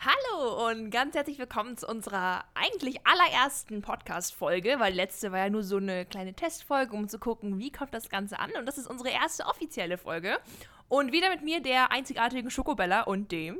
Hallo und ganz herzlich willkommen zu unserer eigentlich allerersten Podcast-Folge, weil letzte war ja nur so eine kleine Testfolge, um zu gucken, wie kommt das Ganze an. Und das ist unsere erste offizielle Folge. Und wieder mit mir, der einzigartigen Schokobella und dem.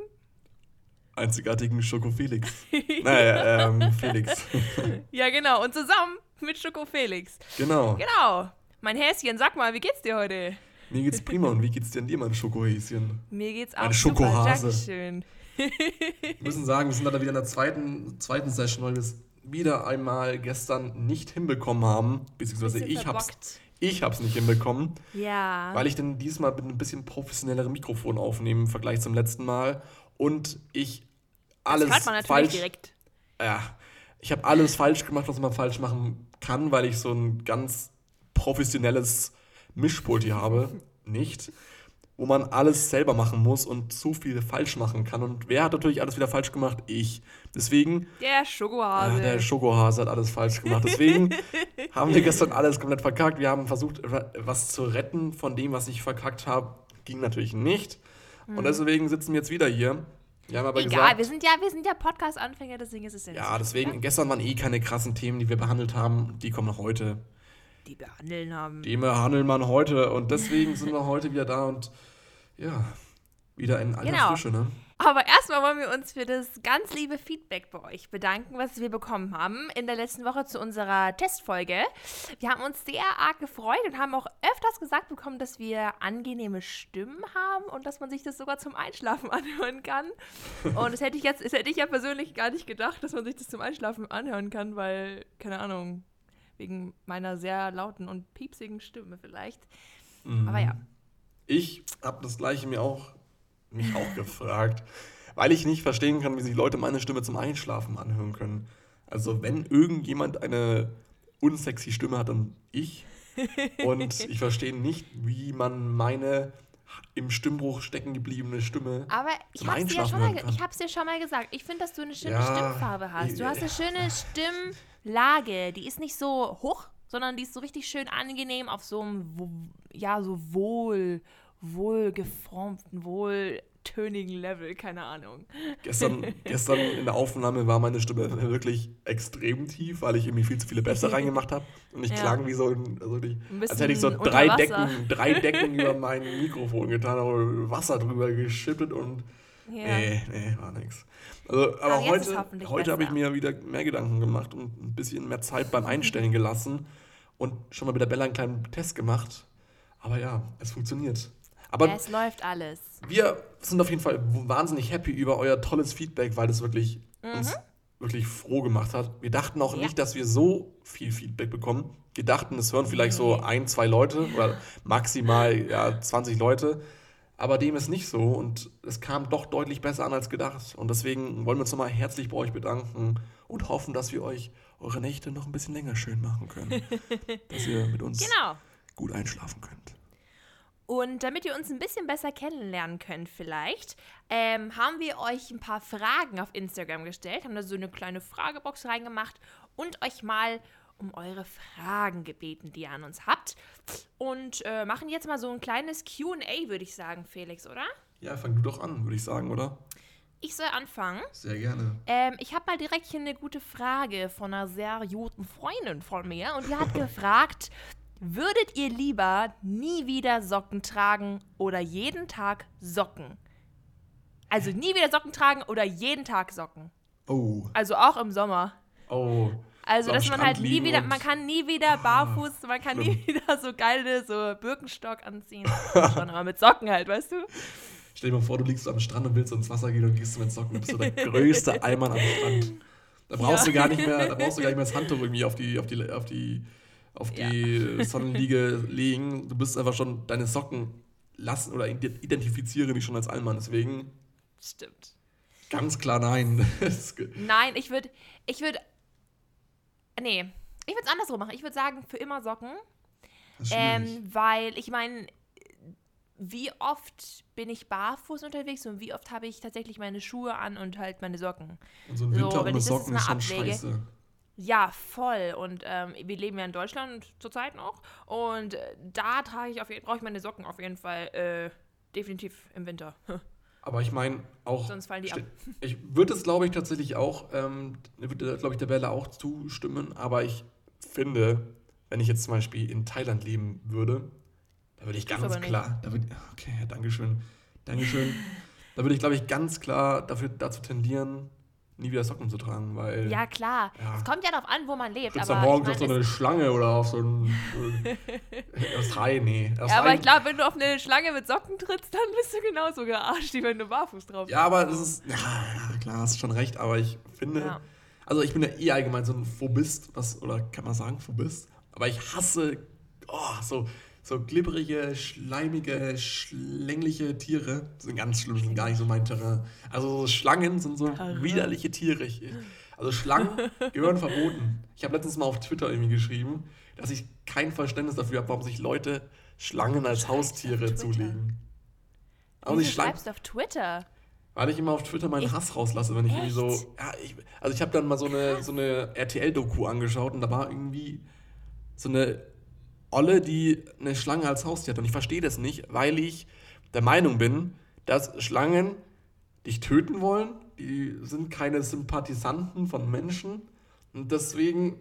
Einzigartigen Schoko Felix. naja, ähm, Felix. ja, genau. Und zusammen mit Schoko Felix. Genau. Genau. Mein Häschen, sag mal, wie geht's dir heute? Mir geht's prima. Und wie geht's dir an dir, mein Schokohäschen? Mir geht's auch Ein Schokohase. Dankeschön. Wir müssen sagen, wir sind leider wieder in der zweiten, zweiten Session, weil wir es wieder einmal gestern nicht hinbekommen haben. Beziehungsweise ich hab's, verbockt. ich hab's nicht hinbekommen. Ja. Weil ich denn diesmal mit einem bisschen professionellerem Mikrofon aufnehme im Vergleich zum letzten Mal. Und ich alles das hört man natürlich falsch. direkt. Ja, ich habe alles falsch gemacht, was man falsch machen kann, weil ich so ein ganz professionelles Mischpult hier habe. Nicht. Wo man alles selber machen muss und zu viel falsch machen kann. Und wer hat natürlich alles wieder falsch gemacht? Ich. Deswegen, Der Schokohase. ja, der Schokohase hat alles falsch gemacht. Deswegen haben wir gestern alles komplett verkackt. Wir haben versucht, was zu retten von dem, was ich verkackt habe. Ging natürlich nicht. Und deswegen sitzen wir jetzt wieder hier. Wir haben aber Egal, gesagt, wir sind ja, wir sind ja Podcast-Anfänger, deswegen ist es ja ja, deswegen, schlimm, gestern waren eh keine krassen Themen, die wir behandelt haben. Die kommen noch heute. Die behandeln haben. Die behandeln man heute. Und deswegen sind wir heute wieder da und ja, wieder in alter Genau. Frische, ne? Aber erstmal wollen wir uns für das ganz liebe Feedback bei euch bedanken, was wir bekommen haben in der letzten Woche zu unserer Testfolge. Wir haben uns sehr arg gefreut und haben auch öfters gesagt bekommen, dass wir angenehme Stimmen haben und dass man sich das sogar zum Einschlafen anhören kann. Und das hätte ich jetzt, das hätte ich ja persönlich gar nicht gedacht, dass man sich das zum Einschlafen anhören kann, weil, keine Ahnung, wegen meiner sehr lauten und piepsigen Stimme vielleicht. Mhm. Aber ja. Ich habe das gleiche mir auch, mich auch gefragt, weil ich nicht verstehen kann, wie sich Leute meine Stimme zum Einschlafen anhören können. Also wenn irgendjemand eine unsexy Stimme hat, dann ich. Und ich verstehe nicht, wie man meine im Stimmbruch stecken gebliebene Stimme. Aber ich zum hab's, dir ja dir schon mal gesagt. Ich finde, dass du eine schöne Ja, Stimmfarbe hast. Du hast eine schöne Stimmlage. Die ist nicht so hoch, sondern die ist so richtig schön angenehm auf so einem, ja, so wohl, wohlgeformten, wohltönigen Level. Keine Ahnung. Gestern, gestern in der Aufnahme war meine Stimme wirklich extrem tief, weil ich irgendwie viel zu viele Bässe reingemacht habe. Und ich Ja. klang wie so ein, also ich, Ein als hätte ich so drei Decken, drei Decken über mein Mikrofon getan, aber Wasser drüber geschüttet und Ja. nee, nee, war nix. Also, aber, Aber heute, heute habe ich mir wieder mehr Gedanken gemacht und ein bisschen mehr Zeit beim Einstellen gelassen und schon mal mit der Bella einen kleinen Test gemacht. Aber ja, es funktioniert. Aber Es läuft alles. wir sind auf jeden Fall wahnsinnig happy über euer tolles Feedback, weil das wirklich uns wirklich froh gemacht hat. Wir dachten auch Ja. nicht, dass wir so viel Feedback bekommen. Wir dachten, es hören vielleicht so ein, zwei Leute oder maximal ja, 20 Leute. Aber dem ist nicht so und es kam doch deutlich besser an als gedacht. Und deswegen wollen wir uns nochmal herzlich bei euch bedanken und hoffen, dass wir euch eure Nächte noch ein bisschen länger schön machen können. dass ihr mit uns Genau. gut einschlafen könnt. Und damit ihr uns ein bisschen besser kennenlernen könnt, vielleicht, ähm, haben wir euch ein paar Fragen auf Instagram gestellt, haben da so eine kleine Fragebox reingemacht und euch mal um eure Fragen gebeten, die ihr an uns habt. Und äh, machen jetzt mal so ein kleines QA, würde ich sagen, Felix, oder? Ja, fang du doch an, würde ich sagen, oder? Ich soll anfangen. Sehr gerne. Ähm, ich habe mal direkt hier eine gute Frage von einer sehr guten Freundin von mir. Und die hat gefragt, würdet ihr lieber nie wieder Socken tragen oder jeden Tag Socken? Also nie wieder Socken tragen oder jeden Tag Socken. Oh, Also auch im Sommer. oh. Also, So dass man Strand halt nie wieder, man kann nie wieder barfuß, man kann nie wieder so geile, so Birkenstock anziehen. Schon, aber mit Socken halt, weißt du? Stell dir mal vor, du liegst am Strand und willst ins Wasser gehen und gehst du mit Socken. Du bist so der größte Eimann am Strand. Da brauchst Ja. du gar nicht mehr, da brauchst du gar nicht mehr das Handtuch irgendwie auf die, auf die, auf die, auf die Sonnenliege legen. Du bist einfach schon deine Socken lassen oder ide- identifiziere dich schon als Allmann. Deswegen Stimmt. ganz klar nein. Nein, ich würde, ich würde, nee, ich würde es andersrum machen. Ich würde sagen, für immer Socken, ähm, weil ich meine, wie oft bin ich barfuß unterwegs und wie oft habe ich tatsächlich meine Schuhe an und halt meine Socken? und so ein so, Winter wenn ohne Socken ist schon abwäge. scheiße. Ja, voll. Und ähm, wir leben ja in Deutschland zurzeit noch. Und äh, da trage ich auf jeden brauche ich meine Socken auf jeden Fall äh, definitiv im Winter. Aber ich meine auch. Sonst fallen die ab. Ich würde es, glaube ich, tatsächlich auch, ähm, würde, glaube ich, der Bella auch zustimmen. Aber ich finde, wenn ich jetzt zum Beispiel in Thailand leben würde, da würde ich Tu's ganz klar, da würde, okay, ja, Dankeschön, Dankeschön. da würde ich, glaube ich, ganz klar dafür, dazu tendieren, nie wieder Socken zu tragen, weil Ja, klar. Es kommt ja darauf an, wo man lebt. trittst Aber du morgens ich auf so mein, eine Schlange oder auf so ein. Aus Hai, nee. Ja, aber ich glaube, wenn du auf eine Schlange mit Socken trittst, dann bist du genauso gearscht, wie wenn du barfuß drauf bist. Ja, aber das ist. Ja, ja, klar, hast schon recht, aber ich finde. Ja. Also ich bin ja eh allgemein so ein Phobist, was, oder kann man sagen, Phobist? Aber ich hasse oh, so, so glibberige, schleimige, schlängliche Tiere. Das sind ganz schlimm, sind gar nicht so mein Terrain. Also so Schlangen sind so Terrain. widerliche Tiere. Ich, also Schlangen gehören verboten. Ich habe letztens mal auf Twitter irgendwie geschrieben, dass ich kein Verständnis dafür habe, warum sich Leute Schlangen als Schreibst Haustiere zulegen. Aber Wieso Schlangen. schreibst auf Twitter? Weil ich immer auf Twitter meinen Ich- Hass rauslasse, wenn ich irgendwie so. Echt? Ja, ich, also ich habe dann mal so eine, so eine RTL-Doku angeschaut und da war irgendwie so eine Olle, die eine Schlange als Haustier hat. Und ich verstehe das nicht, weil ich der Meinung bin, dass Schlangen dich töten wollen. Die sind keine Sympathisanten von Menschen. Und deswegen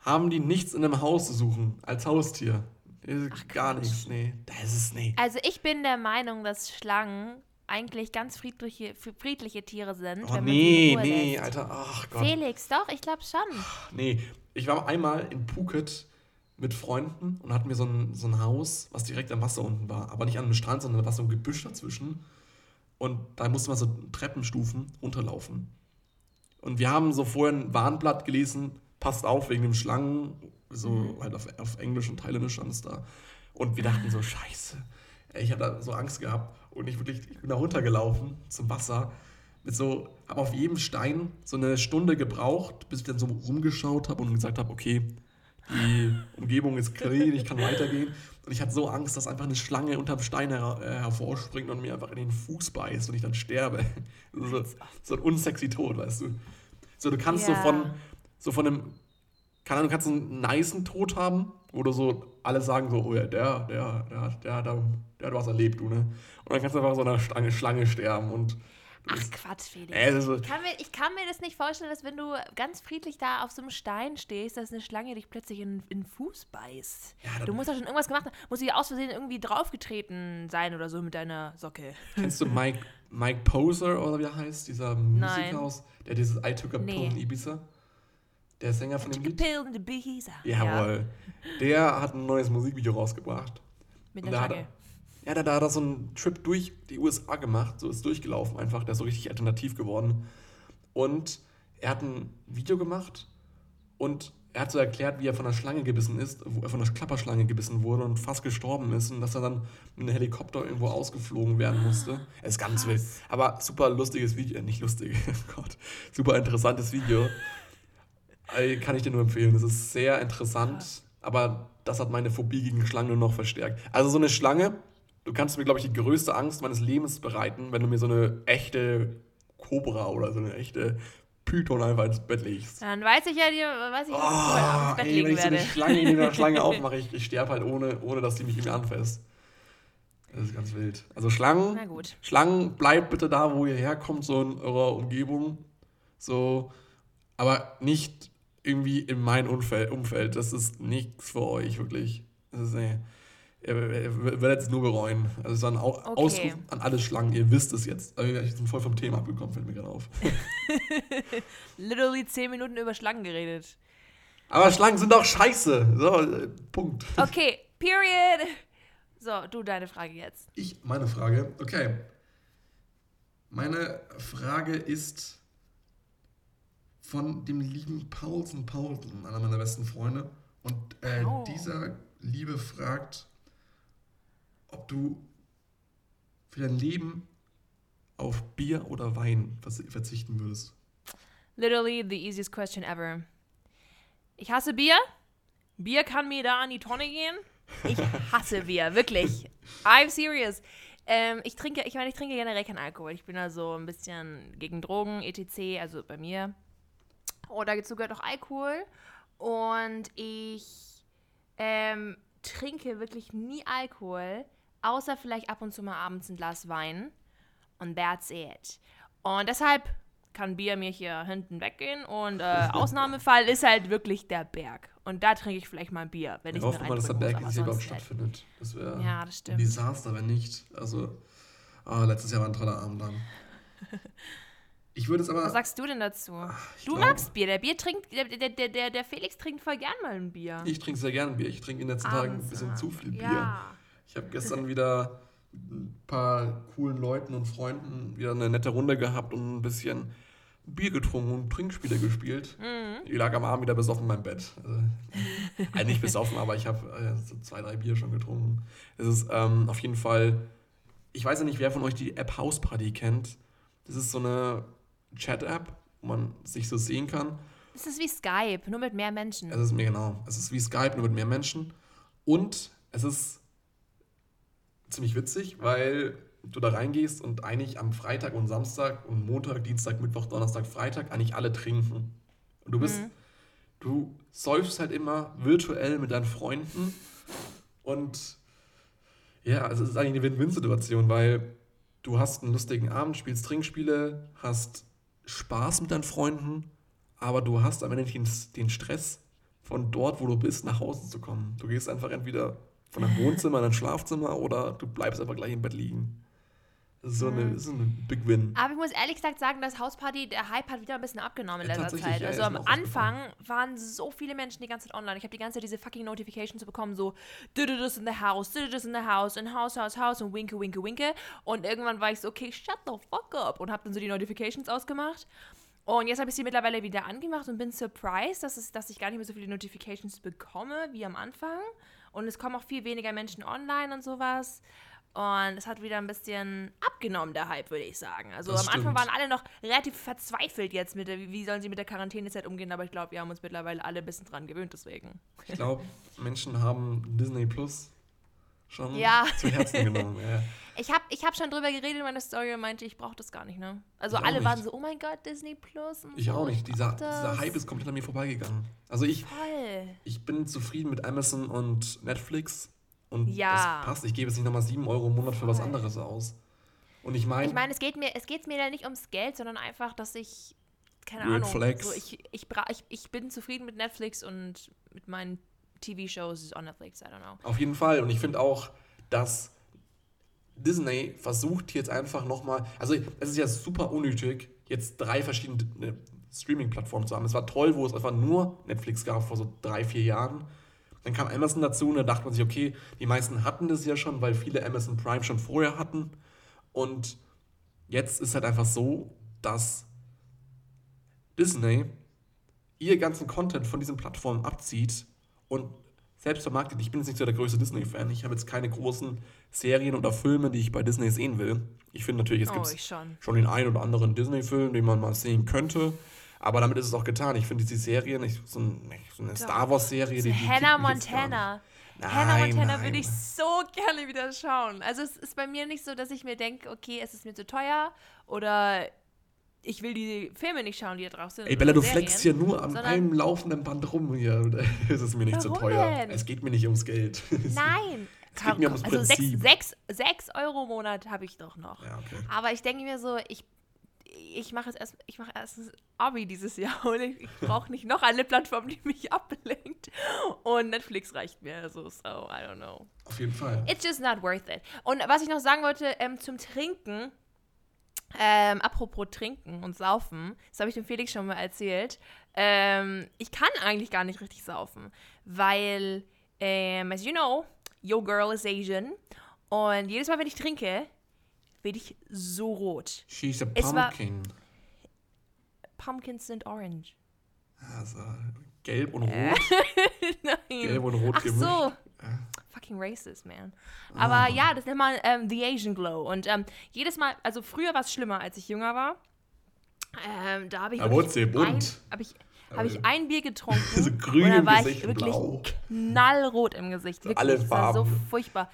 haben die nichts in einem Haus zu suchen als Haustier. Gar Quatsch. nichts, nee. Das ist, nee. Also ich bin der Meinung, dass Schlangen eigentlich ganz friedliche, friedliche Tiere sind. Oh wenn man sie nee, nee, lässt. Alter. Ach Gott. Felix, doch, ich glaube schon. Nee, ich war einmal in Phuket mit Freunden und hatten wir so ein, so ein Haus, was direkt am Wasser unten war. Aber nicht an einem Strand, sondern da war so ein Gebüsch dazwischen. Und da musste man so Treppenstufen runterlaufen. Und wir haben so vorher ein Warnblatt gelesen, passt auf wegen dem Schlangen, so halt auf, auf Englisch und Thailändisch stand es da. Und wir dachten so, scheiße. Ich hatte da so Angst gehabt und ich, wirklich, ich bin da runtergelaufen zum Wasser. Mit so, habe auf jedem Stein so eine Stunde gebraucht, bis ich dann so rumgeschaut habe und gesagt habe, okay, die Umgebung ist clean, ich kann weitergehen. Und ich hatte so Angst, dass einfach eine Schlange unterm Stein her äh, hervorspringt und mir einfach in den Fuß beißt und ich dann sterbe. So, so ein unsexy Tod, weißt du. So, du kannst so Ja. von, so von einem, keine Ahnung, du kannst einen nicen Tod haben, wo du so alle sagen so, oh ja, der, der, der, der, der, der hat was erlebt, du, ne? Und dann kannst du einfach so einer Schlange, Schlange sterben und Ach Quatsch, Felix. ist, Ich kann, mir, ich kann mir das nicht vorstellen, dass wenn du ganz friedlich da auf so einem Stein stehst, dass eine Schlange dich plötzlich in, in den Fuß beißt. Ja, du musst doch schon irgendwas gemacht haben. Muss sie aus Versehen irgendwie draufgetreten sein oder so mit deiner Socke. Kennst du Mike, Mike Poser oder wie er heißt? Dieser Musiker aus, der dieses I Took a Nee. Pill in Ibiza? Der Sänger von dem Took a Lied? pill in the Ibiza. Jawohl. Der hat ein neues Musikvideo rausgebracht. Mit einer hat Schlange. Er, ja, da, da hat er so einen Trip durch die USA gemacht, so ist durchgelaufen einfach, der ist so richtig alternativ geworden. Und er hat ein Video gemacht und er hat so erklärt, wie er von einer Schlange gebissen ist, wo er von einer Klapperschlange gebissen wurde und fast gestorben ist und dass er dann mit einem Helikopter irgendwo ausgeflogen werden musste. Er ist ganz wild. Aber super lustiges Video, äh, nicht lustig, oh Gott, super interessantes Video. Äh, Kann ich dir nur empfehlen. Das ist sehr interessant, aber das hat meine Phobie gegen Schlangen nur noch verstärkt. Also so eine Schlange, du kannst mir, glaube ich, die größte Angst meines Lebens bereiten, wenn du mir so eine echte Cobra oder so eine echte Python einfach ins Bett legst. Dann weiß ich ja, dir, weiß ich, was ich Abend ins Oh, Bett ey, legen wenn ich so eine werde. Schlange in einer Schlange aufmache, ich, ich sterbe halt ohne, ohne, dass die mich irgendwie anfasst. Das ist ganz wild. Also Schlangen, Na gut. Schlangen, bleibt bitte da, wo ihr herkommt, so in eurer Umgebung. So, aber nicht irgendwie in mein Umfeld. Umfeld. Das ist nichts für euch, wirklich. Das ist, nee. Werdet es nur bereuen. Also es ist ein Au Okay. Ausruf an alle Schlangen. Ihr wisst es jetzt. Also, Ich bin voll vom Thema abgekommen, fällt mir gerade auf. Literally zehn Minuten über Schlangen geredet. Aber Schlangen sind doch scheiße. So, Punkt. Okay, period. So, du deine Frage jetzt. Ich, meine Frage, okay. Meine Frage ist von dem lieben Paulsen Paulsen, einer meiner besten Freunde. Und äh, Paul. dieser Liebe fragt, ob du für dein Leben auf Bier oder Wein verzichten würdest. Literally the easiest question ever. Ich hasse Bier. Bier kann mir da an die Tonne gehen. Ich hasse Bier, wirklich. I'm serious. Ähm, ich trinke, ich meine, ich trinke generell keinen Alkohol. Ich bin da so ein bisschen gegen Drogen, etc., also bei mir. Und dazu gehört auch Alkohol. Und ich ähm, trinke wirklich nie Alkohol, außer vielleicht ab und zu mal abends ein Glas Wein. Und that's it. Und deshalb kann Bier mir hier hinten weggehen und äh, Ausnahmefall ist halt wirklich der Berg. Und da trinke ich vielleicht mal ein Bier, wenn Wir ich mir mal, dass der Berg muss, aber überhaupt nicht. stattfindet. Das wäre Ja, das ein. Desaster, wenn nicht. Also, ah, letztes Jahr war ein toller Abend dann. Ich würde es aber. Was sagst du denn dazu? ich Du glaub- magst Bier. Der Bier trinkt, der, der, der, der, Felix trinkt voll gern mal ein Bier. Ich trinke sehr gerne Bier. Ich trinke in den letzten Tagen ein Abends, bisschen ah. zu viel Bier. Ja. Ich habe gestern wieder ein paar coolen Leuten und Freunden wieder eine nette Runde gehabt und ein bisschen Bier getrunken und Trinkspiele gespielt. Mhm. Ich lag am Abend wieder besoffen in meinem Bett. Also, also nicht besoffen, aber ich habe äh, so zwei, drei Bier schon getrunken. Es ist ähm, auf jeden Fall, ich weiß ja nicht, wer von euch die App House Party kennt. Das ist so eine Chat-App, wo man sich so sehen kann. Es ist wie Skype, nur mit mehr Menschen. Es ist mir genau. Es ist wie Skype, nur mit mehr Menschen. Und es ist ziemlich witzig, weil du da reingehst und eigentlich am Freitag und Samstag und Montag, Dienstag, Mittwoch, Donnerstag, Freitag eigentlich alle trinken. Und du bist, du säufst halt immer virtuell mit deinen Freunden und ja, also es ist eigentlich eine Win-Win-Situation, weil du hast einen lustigen Abend, spielst Trinkspiele, hast Spaß mit deinen Freunden, aber du hast am Ende den, den Stress, von dort, wo du bist, nach Hause zu kommen. Du gehst einfach entweder von deinem Wohnzimmer in dein Schlafzimmer oder du bleibst einfach gleich im Bett liegen. So, eine, das ist ein Big Win. Aber ich muss ehrlich gesagt sagen, dass Hausparty, der Hype hat wieder ein bisschen abgenommen in letzter Zeit. ja, also am Anfang waren so viele Menschen die ganze Zeit online. Ich habe die ganze Zeit diese fucking Notifications bekommen, so did it is in the house, did it is in the house, in house, house, house und winke, winke, winke. Und irgendwann war ich so, okay, shut the fuck up und habe dann so die Notifications ausgemacht. Und jetzt habe ich sie mittlerweile wieder angemacht und bin surprised, dass, es, dass ich gar nicht mehr so viele Notifications bekomme wie am Anfang. Und es kommen auch viel weniger Menschen online und sowas. Und es hat wieder ein bisschen abgenommen, der Hype, würde ich sagen. Also Das am Anfang stimmt. waren alle noch relativ verzweifelt jetzt mit der, wie wie sollen sie mit der Quarantänezeit umgehen, aber ich glaube, wir haben uns mittlerweile alle ein bisschen dran gewöhnt, deswegen. Ich glaube, Menschen haben Disney Plus schon Ja. zu Herzen genommen. Ja. Ich habe ich hab schon drüber geredet in meiner Story und meinte, ich brauche das gar nicht, ne? Also Ich alle waren so, oh mein Gott, Disney Plus. Ich so, auch nicht. Dieser, dieser Hype ist komplett an mir vorbeigegangen. Also ich, Voll. ich bin zufrieden mit Amazon und Netflix und Ja. das passt. Ich gebe jetzt nicht nochmal 7 Euro im Monat für was Voll. anderes aus. Und ich meine, Ich meine, es geht mir, es geht mir ja nicht ums Geld, sondern einfach, dass ich, keine Weird Ahnung, flex. so ich, ich, bra ich, ich bin zufrieden mit Netflix und mit meinen TV-Shows on Netflix, I don't know. auf jeden Fall. Und ich finde auch, dass Disney versucht jetzt einfach nochmal, also es ist ja super unnötig, jetzt drei verschiedene Streaming-Plattformen zu haben. Es war toll, wo es einfach nur Netflix gab vor so drei, vier Jahren. Dann kam Amazon dazu und da dachte man sich, okay, die meisten hatten das ja schon, weil viele Amazon Prime schon vorher hatten. Und jetzt ist halt einfach so, dass Disney ihr ganzen Content von diesen Plattformen abzieht und selbst vermarktet. Ich bin jetzt nicht so der größte Disney-Fan. Ich habe jetzt keine großen Serien oder Filme, die ich bei Disney sehen will. Ich finde natürlich, es Oh, gibt schon. schon den einen oder anderen Disney-Film, den man mal sehen könnte. Aber damit ist es auch getan. Ich finde diese Serien, ich, so, ein, so eine Star Wars-Serie, die, die Hannah Montana. nicht. Hannah Nein, Montana nein. würde ich so gerne wieder schauen. Also es ist bei mir nicht so, dass ich mir denke, okay, es ist mir zu teuer oder ich will die Filme nicht schauen, die da drauf sind. Ey, Bella, du Serien, flexst hier nur an einem laufenden Band rum hier. Es ist mir nicht zu Warum teuer. denn? Es geht mir nicht ums Geld. Nein. Es geht mir ums also sechs, Prinzip. sechs, sechs Euro im Monat habe ich doch noch. Ja, okay. Aber ich denke mir so, ich, ich mache jetzt erst, ich mache erst Abi dieses Jahr und ich, ich brauche nicht noch eine Plattform, die mich ablenkt. Und Netflix reicht mir. Also, so, I don't know. Auf jeden Fall. It's just not worth it. Und was ich noch sagen wollte, ähm, zum Trinken, ähm, apropos Trinken und Saufen, das habe ich dem Felix schon mal erzählt. Ähm, ich kann eigentlich gar nicht richtig saufen, weil, ähm, as you know, your girl is Asian. Und jedes Mal, wenn ich trinke, werde ich so rot. She's a pumpkin. Pumpkins sind orange. Also, gelb und rot. Nein. Gelb und rot Ach gemischt. so. Fucking racist, man. Aber ja, das nennt man ähm, The Asian Glow. Und ähm, jedes Mal, also früher war es schlimmer, als ich jünger war. Ähm, da habe ich, Da wurd's dir bunt. ein, hab ich, hab ich ein Bier getrunken. So grün und dann war Gesicht ich wirklich blau. knallrot im Gesicht. Wirklich, alle das war so Farben. furchtbar.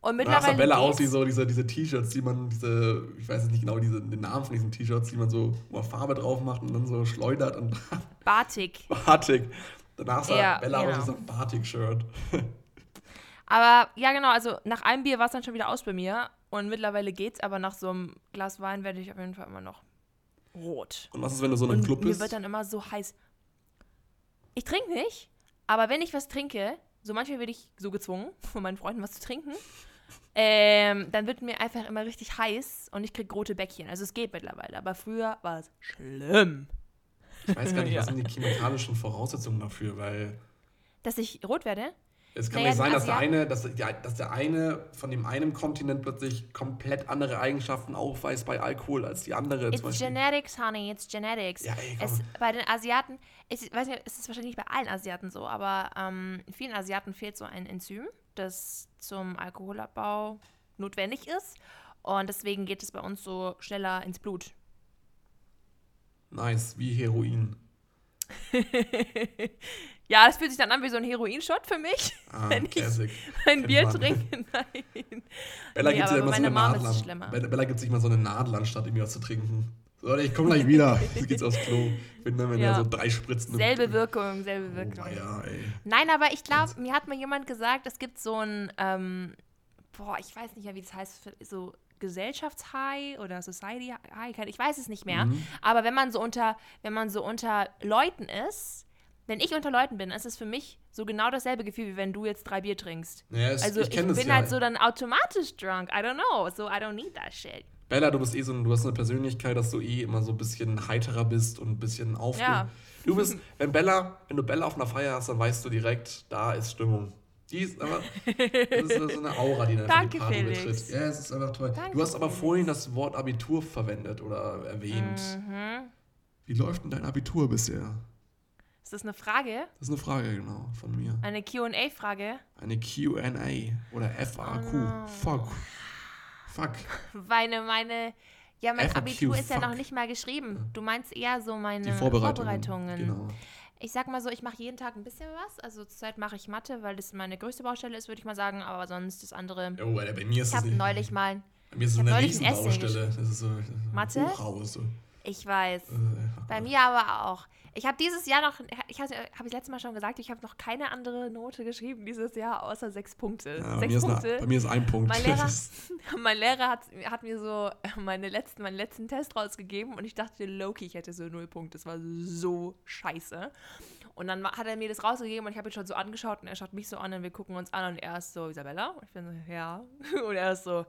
Und Da sah mittlerweile Bella aus wie so diese, diese T-Shirts, die man, diese, ich weiß jetzt nicht genau diese, den Namen von diesen T-Shirts, die man so, man Farbe drauf macht und dann so schleudert und Batik. Batik. Danach sah Ja, Bella aus genau. wie so ein Batik-Shirt. Aber ja, genau, also nach einem Bier war es dann schon wieder aus bei mir. Und mittlerweile geht's, aber nach so einem Glas Wein werde ich auf jeden Fall immer noch rot. Und was ist, wenn du so in einem Club mir bist? wird dann immer so heiß. Ich trinke nicht, aber wenn ich was trinke, so manchmal werde ich so gezwungen, von meinen Freunden was zu trinken, ähm, dann wird mir einfach immer richtig heiß und ich kriege rote Bäckchen. Also es geht mittlerweile, aber früher war es schlimm. Ich weiß gar nicht, Ja. was sind die chemikalischen Voraussetzungen dafür, weil Dass ich rot werde? Es kann Naja, nicht sein, die dass der, eine, dass, der, dass der eine von dem einen Kontinent plötzlich komplett andere Eigenschaften aufweist bei Alkohol als die andere. It's genetics, honey, it's genetics. Ja, ey, es, bei den Asiaten, ich weiß nicht, es ist wahrscheinlich nicht bei allen Asiaten so, aber ähm, vielen Asiaten fehlt so ein Enzym, das zum Alkoholabbau notwendig ist. Und deswegen geht es bei uns so schneller ins Blut. Nice, wie Heroin. ja, es fühlt sich dann an wie so ein Heroinshot für mich, Ah, wenn ich Classic. ein Kennt Bier man. trinke. Nein. Bella Nee, gibt sich immer so eine Nadel an. schlimmer. Bella, gibt sich mal so eine Nadel anstatt irgendwie was zu trinken. So, ich komme gleich wieder. Jetzt geht's aufs Klo. Wenn dann, wenn Ja. so drei Spritzen Selbe Wirkung, selbe Oh, Wirkung. ja, ey. Nein, aber ich glaube, mir hat mal jemand gesagt, es gibt so ein, ähm, boah, ich weiß nicht mehr, wie das heißt, so Gesellschaftshigh oder Society High, ich weiß es nicht mehr. Mhm. Aber wenn man so unter, wenn man so unter Leuten ist, wenn ich unter Leuten bin, ist es für mich so genau dasselbe Gefühl, wie wenn du jetzt drei Bier trinkst. Ja, es, Also ich ich, bin ja. halt so dann automatisch drunk. I don't know. So I don't need that shit. Bella, du bist eh so, du hast eine Persönlichkeit, dass du eh immer so ein bisschen heiterer bist und ein bisschen auf. Ja. Du bist, wenn Bella, wenn du Bella auf einer Feier hast, dann weißt du direkt, da ist Stimmung. Die ist aber, das ist so eine Aura, die dann einfach die Danke, Party betritt. Ja, es ist einfach toll. Danke, du hast aber vorhin das Wort Abitur verwendet oder erwähnt. Mhm. Wie läuft denn dein Abitur bisher? Ist das eine Frage? Das ist eine Frage, genau, von mir. Eine QA-Frage? Eine QA oder FAQ. Oh no. Fuck. Fuck. Meine, meine, ja, mein FAQ, Abitur ist ja noch fuck. nicht mal geschrieben. Du meinst eher so meine Die Vorbereitungen. Vorbereitungen. Genau. Ich sag mal so, ich mache jeden Tag ein bisschen was. Also zurzeit mache ich Mathe, weil das meine größte Baustelle ist, würde ich mal sagen. Aber sonst das andere. Oh, Alter, bei mir ist Ich das habe neulich mal, bei mir ist es eine Riesenbaustelle. Das ist so Mathe? Hochhaus. So. ich weiß, Äh, bei mir aber auch. Ich habe dieses Jahr noch, ich habe hab ich letztes Mal schon gesagt, ich habe noch keine andere Note geschrieben dieses Jahr, außer sechs Punkte. Ja, bei, sechs mir ist Punkte. eine, bei mir ist ein Punkt. Mein Lehrer, mein Lehrer hat, hat mir so meine letzten, meinen letzten Test rausgegeben und ich dachte, Loki, ich hätte so null Punkte. Das war so scheiße. Und dann hat er mir das rausgegeben und ich habe ihn schon so angeschaut und er schaut mich so an und wir gucken uns an und er ist so, Isabella? Und ich bin so, ja. Und er ist so,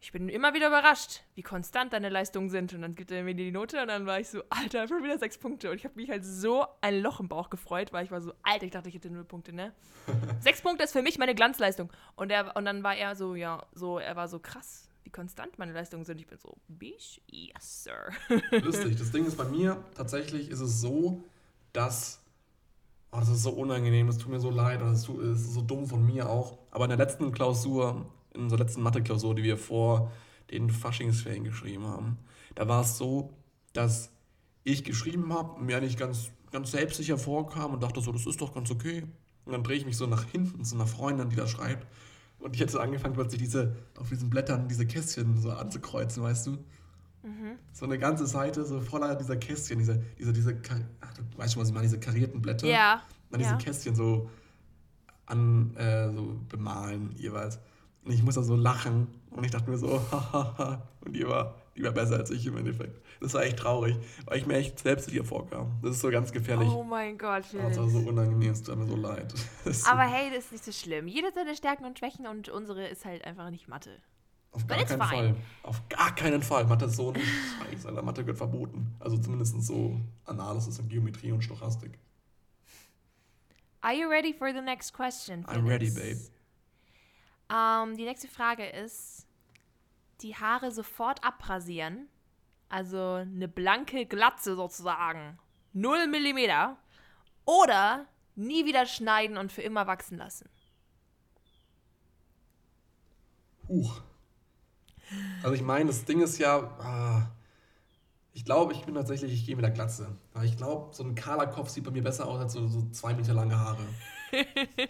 ich bin immer wieder überrascht, wie konstant deine Leistungen sind. Und dann gibt er mir die Note und dann war ich so, Alter, schon wieder sechs Punkte. Und ich habe mich halt so ein Loch im Bauch gefreut, weil ich war so, Alter, ich dachte, ich hätte null Punkte, ne? sechs Punkte ist für mich meine Glanzleistung. Und, er, und dann war er so, ja, so, er war so krass, wie konstant meine Leistungen sind. Ich bin so, Bish, yes, sir. Lustig. Das Ding ist bei mir, tatsächlich ist es so, dass. Oh, das ist so unangenehm, das tut mir so leid, das ist so dumm von mir auch. Aber in der letzten Klausur, in unserer letzten Mathe-Klausur, die wir vor den Faschingsferien geschrieben haben, da war es so, dass ich geschrieben habe mir eigentlich ganz, ganz selbstsicher vorkam und dachte so, das ist doch ganz okay. Und dann drehe ich mich so nach hinten zu einer Freundin, die da schreibt. Und ich hätte angefangen, plötzlich diese, auf diesen Blättern diese Kästchen so anzukreuzen, weißt du? So eine ganze Seite so voller dieser Kästchen, diese, diese, diese, ach, du weißt schon, was ich meine, diese karierten Blätter. Ja. Dann diese ja. Kästchen so an, äh, so bemalen jeweils. Und ich muss da so lachen und ich dachte mir so, hahaha. und die war, die war besser als ich im Endeffekt. Das war echt traurig, weil ich mir echt selbst hier vorkam. Das ist so ganz gefährlich. Oh mein Gott, Oh, das war Felix. so unangenehm, es tut mir so leid. Aber hey, das ist nicht so schlimm. Jeder hat seine Stärken und Schwächen und unsere ist halt einfach nicht Mathe. Auf gar keinen fine. Fall. Auf gar keinen Fall. Mathe ist so ein Scheiß, Alter. Mathe wird verboten. Also zumindest so Analysis und Geometrie und Stochastik. Are you ready for the next question? I'm ready, Felix? Ähm, die nächste Frage ist, die Haare sofort abrasieren, also eine blanke Glatze sozusagen, 0 Millimeter, oder nie wieder schneiden und für immer wachsen lassen. Huch. Also ich meine, das Ding ist ja, ah, ich glaube, ich bin tatsächlich, ich gehe mit der Glatze. Ich glaube, so ein kahler Kopf sieht bei mir besser aus als so, so zwei Meter lange Haare.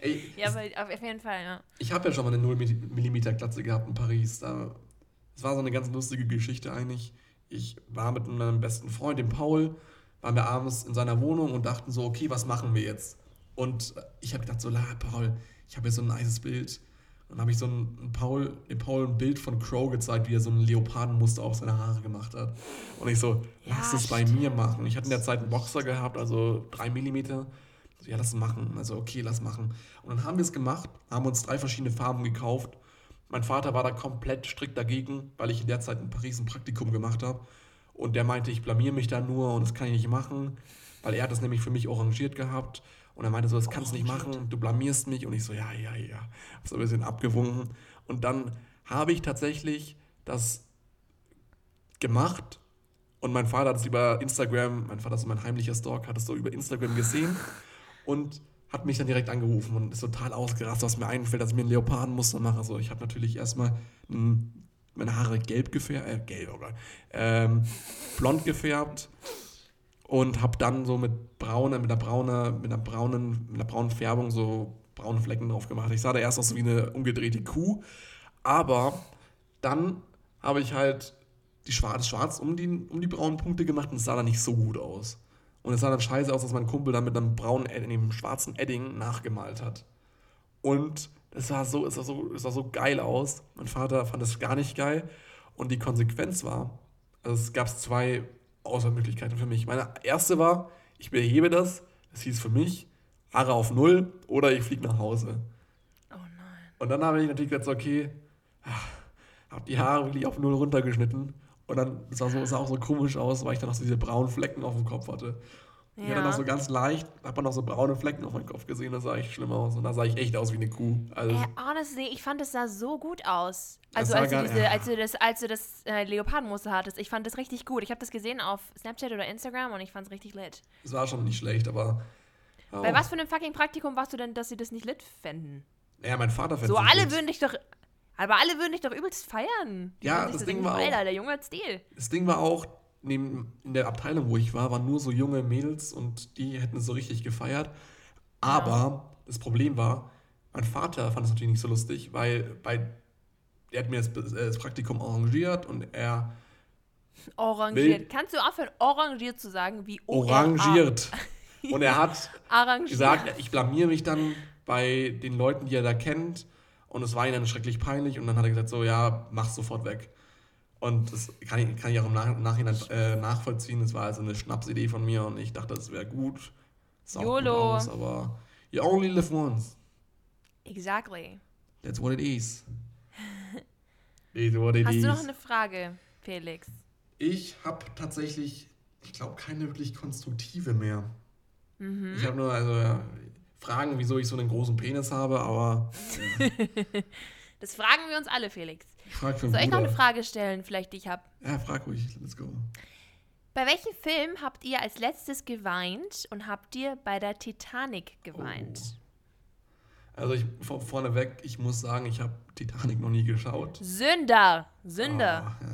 Ey, Ja, aber auf jeden Fall, ja. ich habe ja schon mal eine 0 mm Glatze gehabt in Paris. Das war so eine ganz lustige Geschichte eigentlich. Ich war mit meinem besten Freund, dem Paul, waren wir abends in seiner Wohnung und dachten so, okay, was machen wir jetzt? Und ich habe gedacht so, la, Paul, ich habe jetzt so ein nices Bild. dann habe ich so ein, Paul, dem Paul ein Bild von Crow gezeigt, wie er so ein Leopardenmuster auf seine Haare gemacht hat. Und ich so, Ja, lass es bei mir machen. Ich hatte in der Zeit einen Boxer gehabt, also drei Millimeter. So, ja, lass machen. Also, okay, lass machen. Und dann haben wir es gemacht, haben uns drei verschiedene Farben gekauft. Mein Vater war da komplett strikt dagegen, weil ich in der Zeit in Paris ein Praktikum gemacht habe. Und der meinte, ich blamier mich da nur und das kann ich nicht machen, weil er hat das nämlich für mich arrangiert gehabt. Und er meinte so, das kannst du nicht machen, du blamierst mich. Und ich so, ja, ja, ja. So ein bisschen abgewunken. Und dann habe ich tatsächlich das gemacht. Und mein Vater hat es über Instagram, mein Vater ist mein heimlicher Stalk, hat es so über Instagram gesehen und hat mich dann direkt angerufen und ist total ausgerastet, was mir einfällt, dass ich mir ein Leopardenmuster mache. Also ich habe natürlich erstmal meine Haare gelb gefärbt, äh, gelb, oh Gott, ähm, blond gefärbt und habe dann so mit brauner, mit einer brauner, mit einer braunen, mit einer braunen Färbung so braune Flecken drauf gemacht. Ich sah da erst aus wie eine umgedrehte Kuh, aber dann habe ich halt die Schwarz, schwarz um die, um die braunen Punkte gemacht und es sah dann nicht so gut aus. Und es sah dann scheiße aus, dass mein Kumpel dann mit einem braunen, einem schwarzen Edding nachgemalt hat. Und es sah so, es sah so, es sah so geil aus. Mein Vater fand es gar nicht geil. Und die Konsequenz war, also es gab zwei Auswahlmöglichkeiten für mich. Meine erste war, ich behebe das. Das hieß für mich, Haare auf Null oder ich fliege nach Hause. Oh nein. Und dann habe ich natürlich gesagt, okay, habe die Haare wirklich auf Null runtergeschnitten. Und dann sah, so, es sah auch so komisch aus, weil ich dann noch so diese braunen Flecken auf dem Kopf hatte. Ich hatte dann Ja. noch so ganz leicht, hat man noch so braune Flecken auf meinem Kopf gesehen, das sah echt schlimm aus. Und da sah ich echt aus wie eine Kuh. Also, Äh, honestly, ich fand, es sah so gut aus. Das Also als du, diese, ja. als du das, als du das äh, Leopardenmuster hattest, ich fand das richtig gut. Ich habe das gesehen auf Snapchat oder Instagram und ich fand es richtig lit. es war schon nicht schlecht, aber. Oh. Bei was für einem fucking Praktikum warst du denn, dass sie das nicht lit fänden? Ja, mein Vater fände So, es alle gut. würden dich doch. Aber alle würden dich doch übelst feiern. Die Ja, das Ding war auch- Alter, der Junge hat Stil. Das Ding war auch, neben, in der Abteilung, wo ich war, waren nur so junge Mädels und die hätten es so richtig gefeiert. Aber das Problem war, mein Vater fand es natürlich nicht so lustig, weil bei, er hat mir das, äh, das Praktikum arrangiert und er Orangiert. Will- Kannst du aufhören, orangiert zu sagen, wie O-R-A? orangiert. Und er hat gesagt, ich blamier mich dann bei den Leuten, die er da kennt. Und es war ihm dann schrecklich peinlich. Und dann hat er gesagt, so, ja, mach sofort weg. Und das kann ich, kann ich auch im Nach Nachhinein äh, nachvollziehen. Es war also eine Schnapsidee von mir und ich dachte, das wäre gut. Sah auch gut YOLO. aus, aber you only live once. Exactly. That's what it is. It's what it Hast is. du noch eine Frage, Felix? Ich habe tatsächlich, ich glaube, keine wirklich konstruktive mehr. Mhm. Ich habe nur also ja, Fragen, wieso ich so einen großen Penis habe, aber Das fragen wir uns alle, Felix. für Soll ich noch eine. Frage stellen, vielleicht die ich habe? Ja, frag ruhig, let's go. Bei welchem Film habt ihr als letztes geweint und habt ihr bei der Titanic geweint? Also ich vor, vorneweg, ich muss sagen, ich habe Titanic noch nie geschaut. Sünder! Sünder! Ah, ja.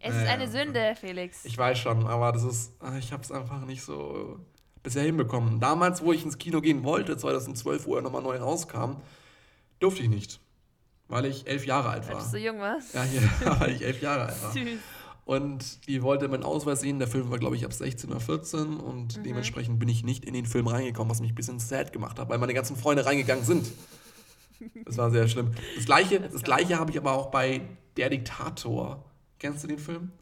es ist ja, eine ja. Sünde, Felix. Ich weiß schon, aber das ist, ah, ich habe es einfach nicht so bisher hinbekommen. Damals, wo ich ins Kino gehen wollte, 2012, wo er nochmal neu rauskam, durfte ich nicht, weil ich elf Jahre alt Weil war. du so jung warst. Ja, hier, weil ich elf Jahre alt war. Süß. Und die wollte meinen Ausweis sehen. Der Film war, glaube ich, ab 16 oder 14. Und dementsprechend bin ich nicht in den Film reingekommen, was mich ein bisschen sad gemacht hat, weil meine ganzen Freunde reingegangen sind. Das war sehr schlimm. Das gleiche, das gleiche habe ich aber auch bei Der Diktator. Kennst du den Film?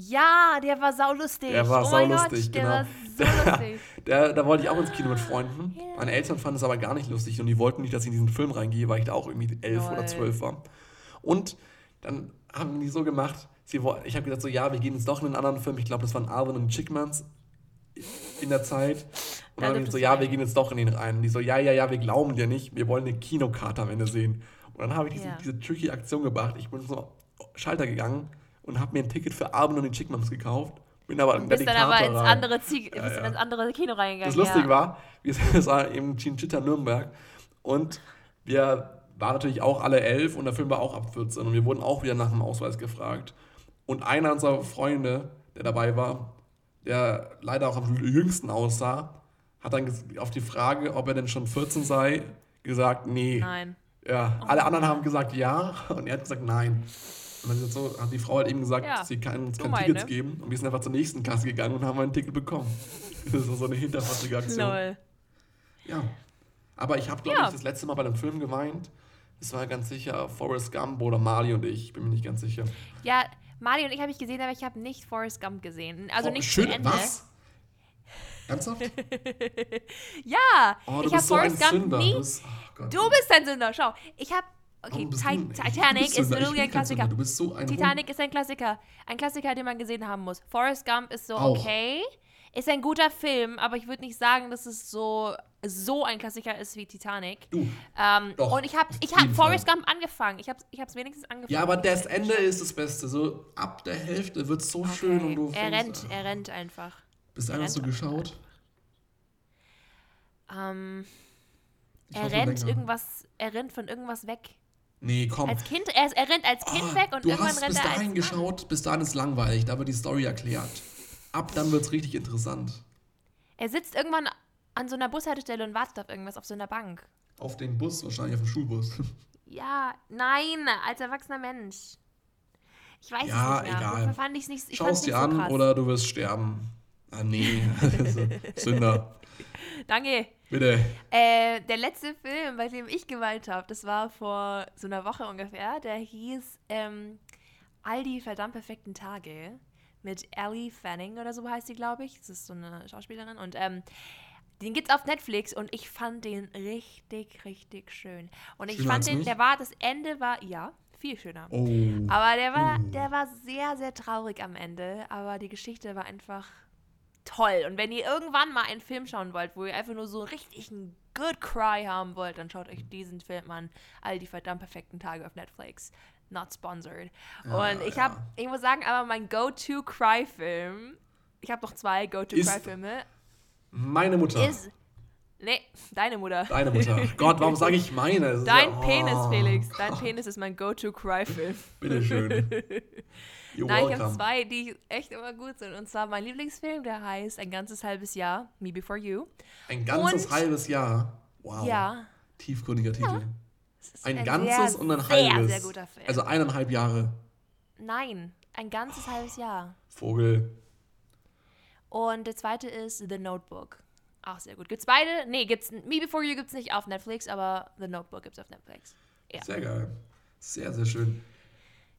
Ja, der war saulustig. Der war oh saulustig, genau. war so lustig. Der, da wollte ich auch ins Kino mit Freunden. Ja. Meine Eltern fanden es aber gar nicht lustig und die wollten nicht, dass ich in diesen Film reingehe, weil ich da auch irgendwie elf Lol. oder zwölf war. Und dann haben die so gemacht, sie, ich habe gesagt so, ja, wir gehen jetzt doch in einen anderen Film. Ich glaube, das waren Alvin und Chickmans in der Zeit. Und Da dann haben die so, ja, wir gehen jetzt doch in den rein. Und die so, ja, ja, ja, wir glauben dir nicht. Wir wollen eine Kinokarte am Ende sehen. Und dann habe ich diese, Ja. diese tricky Aktion gemacht. Ich bin so Schalter gegangen und habe mir ein Ticket für Alvin und die Chickmans gekauft. Bin aber in der Bist dann aber ins andere, Zieg dann ja. ins andere Kino reingegangen. Das Lustige ja. war, wir war im Chinchita Nürnberg und wir waren natürlich auch alle elf und der Film war auch ab 14 und wir wurden auch wieder nach dem Ausweis gefragt. Und einer unserer Freunde, der dabei war, der leider auch am jüngsten aussah, hat dann auf die Frage, ob er denn schon 14 sei, gesagt, nee. Nein. Ja, alle anderen haben gesagt ja und er hat gesagt nein. Und dann so, hat die Frau halt eben gesagt, Ja, dass sie kein, uns keine Dummheit, Tickets geben und wir sind einfach zur nächsten Klasse gegangen und haben ein Ticket bekommen. Das ist so eine hinterfotzige Aktion. Lol. Ja. Aber ich habe, glaube Ja. ich, das letzte Mal bei einem Film geweint. Es war ganz sicher Forrest Gump oder Marley und ich. Bin mir nicht ganz sicher. Ja, Marley und ich habe ich gesehen, aber ich habe nicht Forrest Gump gesehen. Also oh, nicht schön, Ende. Was? Ernsthaft? ja, Oh, ich habe so Forrest Gump Sünder. nie. Du bist, oh. Du bist ein Sünder, schau. Ich habe. Okay, Ti- Titanic ist ich ein Sünder. Klassiker. Du bist so ein Titanic ist ein Klassiker. Ein Klassiker, den man gesehen haben muss. Forrest Gump ist so Auch. okay. Ist ein guter Film, aber ich würde nicht sagen, dass es so, so ein Klassiker ist wie Titanic. Du. Ähm, Doch, und ich habe ich hab Forrest Fall. Gump angefangen. Ich habe es wenigstens angefangen. Ja, aber das Ende ist das Beste. So ab der Hälfte wird es so schön und du er rennt, fängst- er rennt einfach. Bist du einfach so geschaut? Ähm, Ich er rennt irgendwas, er rennt von irgendwas weg. Nee, komm. Als Kind, er, er rennt als Kind Ah, weg und du irgendwann hast rennt bis er als dahin Mann. geschaut, bis dahin ist langweilig, da wird die Story erklärt. Ab dann wird es richtig interessant. Er sitzt irgendwann an so einer Bushaltestelle und wartet auf irgendwas auf so einer Bank. Auf dem Bus, wahrscheinlich auf dem Schulbus. Ja, nein, als erwachsener Mensch. Ich weiß Ja, es nicht mehr. egal. Fall Fand ich's nicht, ich Schau fand's es dir so an krass. oder du wirst sterben. Ah, nee. Sünder. Danke. Bitte. Äh, der letzte Film, bei dem ich geweint habe, das war vor so einer Woche ungefähr. Der hieß ähm, All die verdammt perfekten Tage mit Ellie Fanning oder so heißt sie, glaube ich. Das ist so eine Schauspielerin. Und ähm, den gibt's auf Netflix und ich fand den richtig, richtig schön. Und ich Schöner fand den, mich? der war, das Ende war, ja, viel schöner. Oh. Aber der war, der war sehr, sehr traurig am Ende. Aber die Geschichte war einfach toll. Und wenn ihr irgendwann mal einen Film schauen wollt, wo ihr einfach nur so richtig einen Good Cry haben wollt, dann schaut euch diesen Film an. All die verdammt perfekten Tage auf Netflix. Not sponsored. Und ich habe, ich muss sagen, aber mein Go-To-Cry-Film, ich habe noch zwei Go-To-Cry-Filme, Meine Mutter. ist. Nee, deine Mutter. Deine Mutter. Gott, warum sage ich meine? Das Dein ja- Penis, oh, Felix. Dein Penis ist mein Go-To-Cry-Film. Bitteschön. You're Nein, ich habe welcome. zwei, die echt immer gut sind. Und zwar mein Lieblingsfilm, der heißt Ein ganzes halbes Jahr, Me Before You. Ein ganzes Und- halbes Jahr. Wow. Ja. Tiefgründiger Titel. Ein, ein ganzes sehr, und ein sehr, halbes. sehr guter Film. Also eineinhalb Jahre. Nein, ein ganzes halbes Jahr. Vogel. Und der zweite ist The Notebook. Auch sehr gut. Gibt's beide? Nee, gibt's Me Before You gibt's nicht auf Netflix, aber The Notebook gibt's auf Netflix. Ja. Sehr geil. Sehr, sehr schön.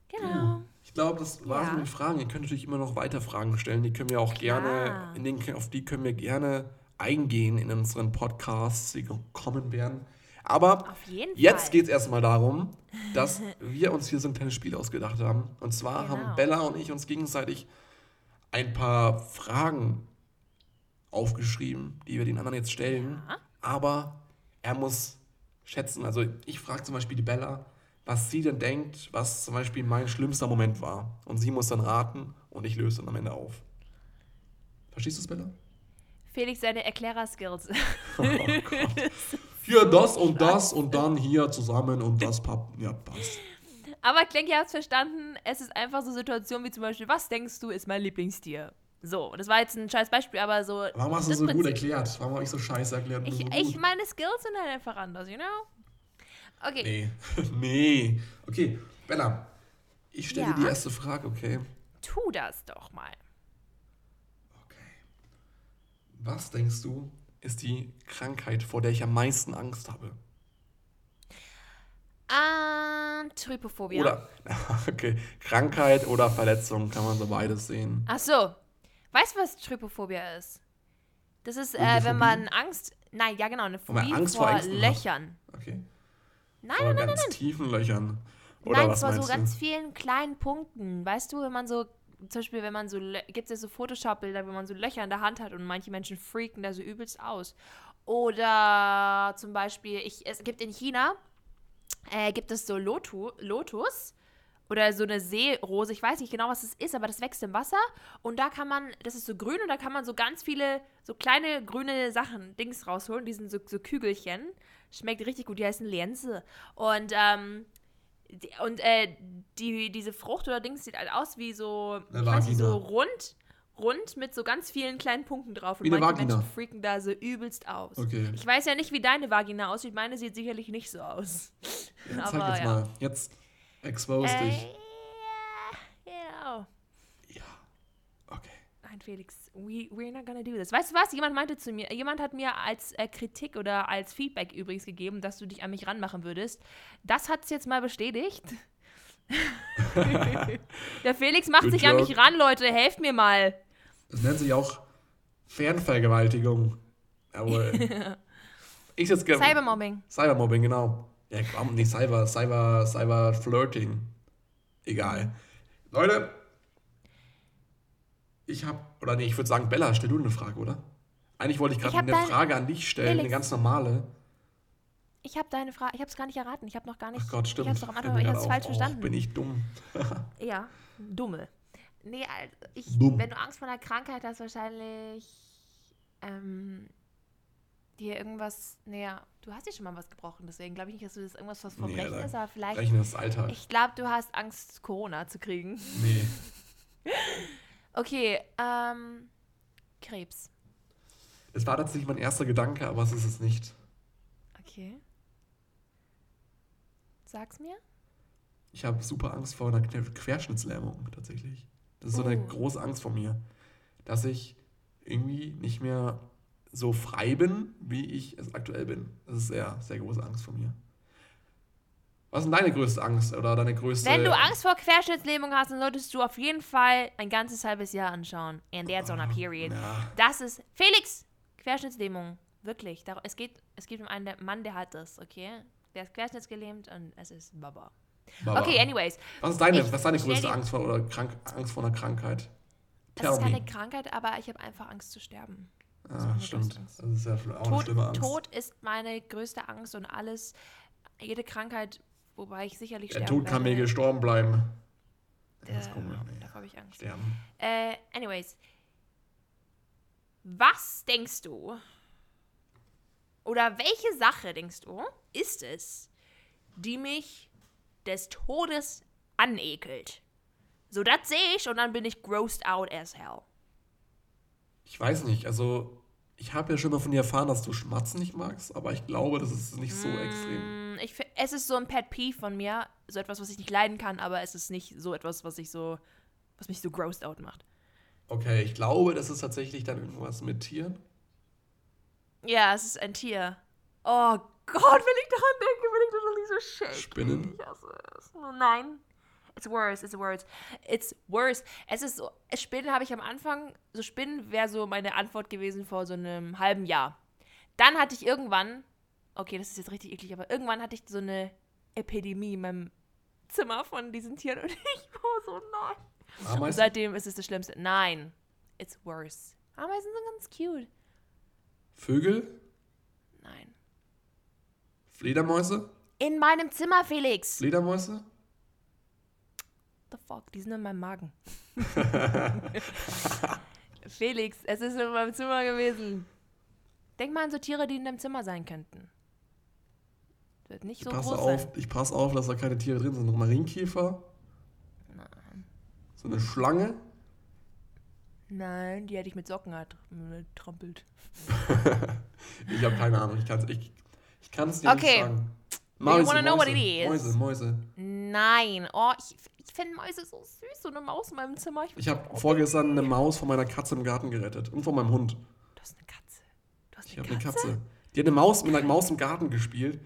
Genau. Ich glaube, das war's Ja. den Fragen. Ihr könnt natürlich immer noch weiter Fragen stellen. Die können wir auch gerne, Klar. in den, auf die können wir gerne eingehen in unseren Podcasts, die kommen werden. Aber jetzt geht es erstmal darum, dass wir uns hier so ein kleines Spiel ausgedacht haben. Und zwar Genau. haben Bella und ich uns gegenseitig ein paar Fragen aufgeschrieben, die wir den anderen jetzt stellen. Ja. Aber er muss schätzen. Also ich frage zum Beispiel die Bella, was sie denn denkt, was zum Beispiel mein schlimmster Moment war. Und sie muss dann raten und ich löse dann am Ende auf. Verstehst du es, Bella? Felix, seine Erklärer-Skills. Oh Gott. Hier das und das und dann hier zusammen und das papp. Ja, passt. Aber denke, ihr habt es verstanden. Es ist einfach so Situationen wie zum Beispiel, was denkst du, ist mein Lieblingstier? So, das war jetzt ein scheiß Beispiel, aber so. Warum hast du das so gut Prinzip- erklärt? Warum habe ich so scheiße erklärt? Ich, so gut? ich, meine Skills sind halt einfach anders, you know? Okay. Nee. nee. Okay, Bella, ich stelle Ja. dir die erste Frage, okay? Tu das doch mal. Okay. Was denkst du, ist die Krankheit, vor der ich am meisten Angst habe? Ah, Trypophobia. Oder, okay, Krankheit oder Verletzung, kann man so beides sehen. Ach so. Weißt du, was Trypophobia ist? Das ist, äh, wenn man Angst. Nein, ja, genau, eine Phobie Angst vor vor Ängsten hat. Löchern. Okay. Nein, Vor nein, nein, ganz nein. tiefen Löchern. Oder Nein, was zwar so meinst ganz du? vielen kleinen Punkten. Weißt du, wenn man so, zum Beispiel, wenn man so, gibt es ja so Photoshop-Bilder, wenn man so Löcher in der Hand hat und manche Menschen freaken da so übelst aus. Oder zum Beispiel, ich, es gibt in China, äh, gibt es so Lotu, Lotus oder so eine Seerose. Ich weiß nicht genau, was es ist, aber das wächst im Wasser. Und da kann man, das ist so grün und da kann man so ganz viele, so kleine grüne Sachen, Dings rausholen. Die sind so, so Kügelchen. Schmeckt richtig gut, die heißen Lense. Und, ähm, die, und äh, die, diese Frucht oder Dings sieht halt aus wie so, ich weiß nicht, so rund, rund mit so ganz vielen kleinen Punkten drauf. Und Wie eine manche Vagina. Menschen freaken da so übelst aus. Okay. Ich weiß ja nicht, wie deine Vagina aussieht. Meine sieht sicherlich nicht so aus. Ja, zeig aber jetzt ja. mal. Jetzt expose dich. Äh, ja, genau. Ja. Okay. Nein, Felix, we, we're not gonna do this. Weißt du was? Jemand meinte zu mir, jemand hat mir als äh, Kritik oder als Feedback übrigens gegeben, dass du dich an mich ranmachen würdest. Das hat es jetzt mal bestätigt. Der Felix macht Good sich an mich ran, Leute. Helft mir mal. Das nennt sich auch Fernvergewaltigung. Jawohl. ich jetzt. Cybermobbing. Cybermobbing, genau. Ja, warum nicht Cyber, Cyber, Cyber Flirting. Egal. Leute, ich habe, oder nee, ich würde sagen, Bella, stell du eine Frage, oder? Eigentlich wollte ich Ich gerade eine Frage an dich stellen, eine Felix. ganz normale. Ich habe deine Frage, ich habe es gar nicht erraten. Ich habe noch gar nicht. Ach Gott, Ich stimmt. habe es doch am Anfang ich auf. falsch Oh, verstanden. bin ich dumm. Ja, dumme. Nee, also ich, Dumm. wenn du Angst vor einer Krankheit hast, wahrscheinlich ähm, dir irgendwas, naja, du hast dir schon mal was gebrochen, deswegen glaube ich nicht, dass du das irgendwas was Nee, Verbrechen Alter. ist, aber vielleicht, Rechnen ist Alltag. ich glaube, du hast Angst, Corona zu kriegen. Nee. Okay, ähm, Krebs. Das war tatsächlich mein erster Gedanke, aber es ist es nicht. Okay. Sag's mir. Ich habe super Angst vor einer Quer- Querschnittslähmung tatsächlich. Das ist so eine Oh. große Angst von mir, dass ich irgendwie nicht mehr so frei bin, wie ich es aktuell bin. Das ist sehr, sehr große Angst von mir. Was ist denn deine größte Angst oder deine größte? Wenn du Angst vor Querschnittslähmung hast, dann solltest du auf jeden Fall ein ganzes halbes Jahr anschauen. And that's on a period. Ja, Das ist Felix! Querschnittslähmung. Wirklich. Es geht, es geht um einen Mann, der hat das, okay? Der ist querschnittsgelähmt und es ist Baba. Baba. Okay, anyways. Was ist deine, ich was ist deine größte Angst vor oder krank, Angst vor einer Krankheit? Das Tell ist keine. Krankheit, aber ich habe einfach Angst zu sterben. Ah, stimmt. Das ist ja auch eine Tod, schlimme Angst. Tod ist meine größte Angst und alles, jede Krankheit, wobei ich sicherlich Der Tod kann mir gestorben bleiben. äh, Das ist komisch. Nee. Davor habe ich Angst. Sterben. Äh, anyways. Was denkst du? Oder welche Sache, denkst du, ist es, die mich des Todes anekelt? So, das sehe ich und dann bin ich grossed out as hell. Ich weiß nicht, also ich habe ja schon mal von dir erfahren, dass du Schmatzen nicht magst, aber ich glaube, das ist nicht so extrem. Ich, es ist so ein Pet Peeve von mir, so etwas, was ich nicht leiden kann, aber es ist nicht so etwas, was ich so, was mich so grossed out macht. Okay, ich glaube, das ist tatsächlich dann irgendwas mit Tieren. Ja, es ist ein Tier. Oh Gott, wenn ich daran denke, bin ich total so shake. Spinnen. Ich hasse es. Nein. It's worse, it's worse. It's worse. Es ist so, Spinnen habe ich am Anfang, so Spinnen wäre so meine Antwort gewesen vor so einem halben Jahr. Dann hatte ich irgendwann, okay, das ist jetzt richtig eklig, aber irgendwann hatte ich so eine Epidemie in meinem Zimmer von diesen Tieren und ich war so, nein. Und Ameisen? seitdem ist es das Schlimmste. Nein, it's worse. Ameisen sind ganz cute. Vögel? Nein. Fledermäuse? In meinem Zimmer, Felix. Fledermäuse? the fuck? Die sind in meinem Magen. Felix, es ist in meinem Zimmer gewesen. Denk mal an so Tiere, die in deinem Zimmer sein könnten. Wird nicht so ich passe groß auf, sein. ich passe auf, dass da keine Tiere drin sind. Noch Marienkäfer? So eine Schlange? Nein, die hätte ich mit Socken ertrampelt. Ich habe keine Ahnung. Ich kann es ich, ich kann's dir Okay. nicht sagen. you Mäuse, wanna know what Mäuse, it is? Mäuse, Mäuse. Nein. Oh, ich, ich finde Mäuse so süß. So eine Maus in meinem Zimmer. Ich, Ich habe vorgestern eine Maus von meiner Katze im Garten gerettet. Und von meinem Hund. Du hast eine Katze. Du hast Ich habe eine Katze? Katze. Die hat eine Maus mit einer Maus im Garten gespielt.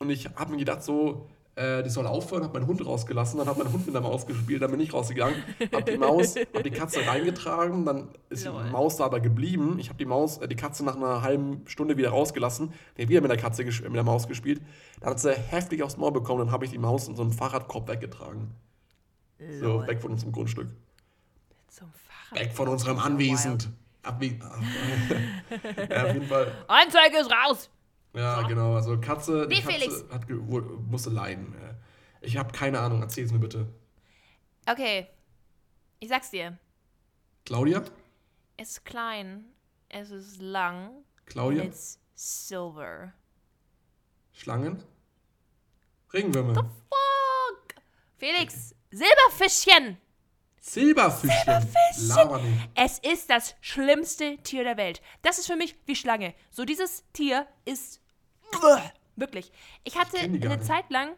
Und ich habe mir gedacht, so, äh, die soll aufhören, habe meinen Hund rausgelassen. Dann hat mein Hund mit der Maus gespielt, dann bin ich rausgegangen, habe die Maus, habe die Katze reingetragen, dann ist Lol. die Maus da aber geblieben. Ich habe die Maus, äh, die Katze nach einer halben Stunde wieder rausgelassen. Die hat wieder mit der Katze, mit der Maus gespielt. Dann hat sie heftig aufs Maul bekommen, dann habe ich die Maus in so einem Fahrradkorb weggetragen. So, Lol. weg von unserem Grundstück. Weg von unserem jeden Fall. Anzeige ist raus. Ja, genau. Also Katze, die Nee, Katze Felix. hat musste leiden. Ich habe keine Ahnung. Erzähl's mir bitte. Okay. Ich sag's dir. Claudia? Es ist klein. Es ist lang. Claudia? It's silver. Schlangen? Regenwürmer? Fuck! Felix, Silberfischchen! Silberfischchen? Nicht. Es ist das schlimmste Tier der Welt. Das ist für mich wie Schlange. So, dieses Tier ist. Wirklich. Ich hatte gar eine nicht. Zeit lang.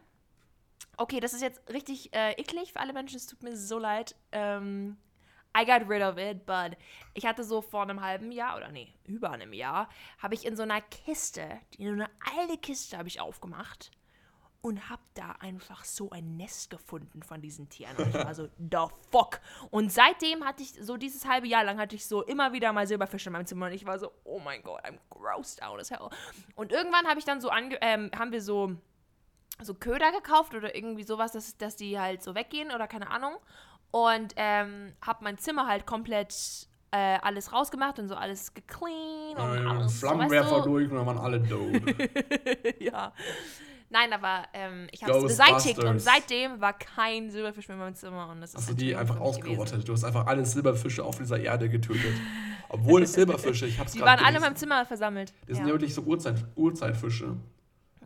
Okay, das ist jetzt richtig äh, eklig für alle Menschen. Es tut mir so leid. Ähm, I got rid of it, but ich hatte so vor einem halben Jahr oder nee, über einem Jahr, habe ich in so einer Kiste, in so eine alte Kiste habe ich aufgemacht und habe da einfach so ein Nest gefunden von diesen Tieren. Und ich war so, the fuck. Und seitdem hatte ich, so dieses halbe Jahr lang, hatte ich so immer wieder mal Silberfische in meinem Zimmer. Und ich war so, oh mein Gott, I'm grossed out as hell. Und irgendwann habe ich dann so, ange ähm, haben wir so, so Köder gekauft oder irgendwie sowas, dass, dass die halt so weggehen oder keine Ahnung. Und ähm, habe mein Zimmer halt komplett äh, alles rausgemacht und so alles geclean und Ein alles. Flammenwerfer weißt du? durch und dann waren alle tot. ja. Nein, aber ähm, ich habe es beseitigt und seitdem war kein Silberfisch mehr in meinem Zimmer. Und das ist Hast du die einfach ausgerottet? gewesen. Du hast einfach alle Silberfische auf dieser Erde getötet. Obwohl es Silberfische, ich hab's Die waren alle in gelesen. meinem Zimmer versammelt. Die sind Ja. ja wirklich so Urzeit, Urzeitfische.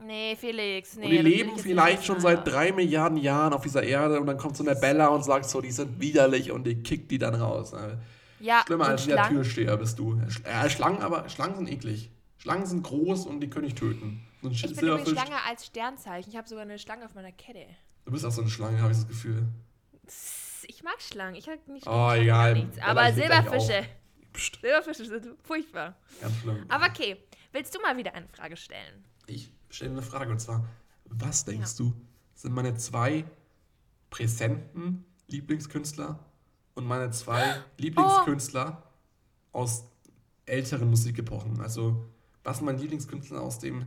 Nee, Felix, nee. und die das leben vielleicht schon seit drei Milliarden Jahren auf dieser Erde und dann kommt so eine Bella und sagt so, die sind widerlich und die kickt die dann raus. Äh, Ja, Schlimmer als der? Türsteher bist du. Äh, Schlangen, aber Schlangen sind eklig. Schlangen sind groß und die können dich töten. So Ich bin übrigens Silberfisch. Schlange als Sternzeichen. Ich habe sogar eine Schlange auf meiner Kette. Du bist auch so eine Schlange, habe ich das Gefühl. Ich mag Schlangen. Ich habe nicht Oh, egal. nichts. Aber Silberfische. Silberfische sind furchtbar. ganz schlimm. Aber okay, willst du mal wieder eine Frage stellen? Ich stelle eine Frage und zwar, was denkst du, sind meine zwei präsenten Lieblingskünstler und meine zwei Lieblingskünstler aus älteren Musikepochen? Also, was sind meine Lieblingskünstler aus dem,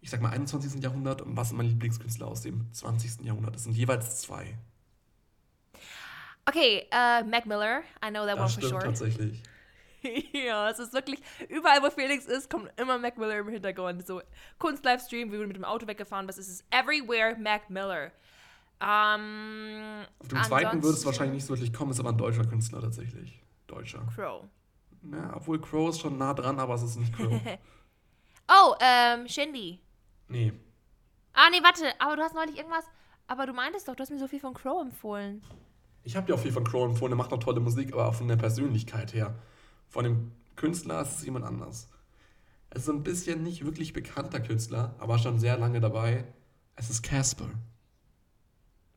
ich sag mal, 21. Jahrhundert und was sind meine Lieblingskünstler aus dem 20. Jahrhundert? Das sind jeweils zwei. Okay, äh, Mac Miller. I know that one Das for stimmt sure. tatsächlich. ja, es ist wirklich, überall wo Felix ist, kommt immer Mac Miller im Hintergrund. So Kunst-Livestream, wie du mit dem Auto weggefahren es ist everywhere Mac Miller. Ähm, Auf dem zweiten würde es wahrscheinlich nicht so wirklich kommen, ist aber ein deutscher Künstler tatsächlich. Deutscher. Crow. Ja, obwohl Crow ist schon nah dran, aber es ist nicht Crow. Oh, ähm, Shindy. nee. Ah, nee, warte, aber du hast neulich irgendwas, aber du meintest doch, du hast mir so viel von Crow empfohlen. Ich habe dir auch viel von Crow empfohlen, der macht auch tolle Musik, aber auch von der Persönlichkeit her. Von dem Künstler ist es jemand anders. Es ist ein bisschen nicht wirklich bekannter Künstler, aber schon sehr lange dabei. Es ist Casper.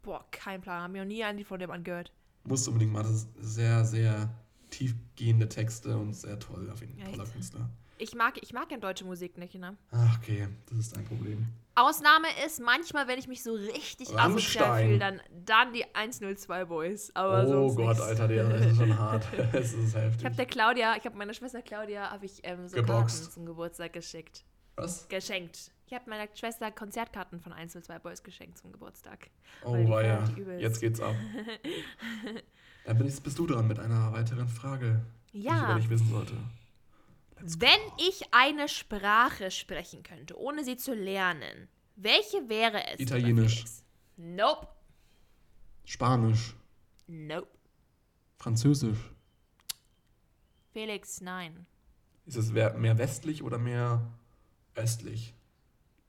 Boah, kein Plan, haben wir noch nie einen von dem angehört. Musst du unbedingt mal, das ist sehr, sehr tiefgehende Texte und sehr toll, auf jeden Fall. Toller Künstler. Ich mag, ich mag ja deutsche Musik nicht, ne? Ach, okay, das ist dein Problem. Ausnahme ist manchmal, wenn ich mich so richtig asozial Rammstein. fühle, dann, dann die 102 Boys. Aber oh Gott, nix. Alter, der das ist schon hart. Es ist heftig. Ich habe der Claudia, ich habe meiner Schwester Claudia, habe ich ähm, so Geboxt. Karten zum Geburtstag geschickt. Was? Geschenkt. Ich habe meiner Schwester Konzertkarten von 102 Boys geschenkt zum Geburtstag. Oh, weia. die übelst. Jetzt geht's ab. Dann bist du dran mit einer weiteren Frage, die ich über Ja, dich wissen sollte. wenn ich eine Sprache sprechen könnte, ohne sie zu lernen, welche wäre es? Italienisch. Nope. Spanisch, Nope. Französisch. Felix, nein. Ist es mehr westlich oder mehr östlich?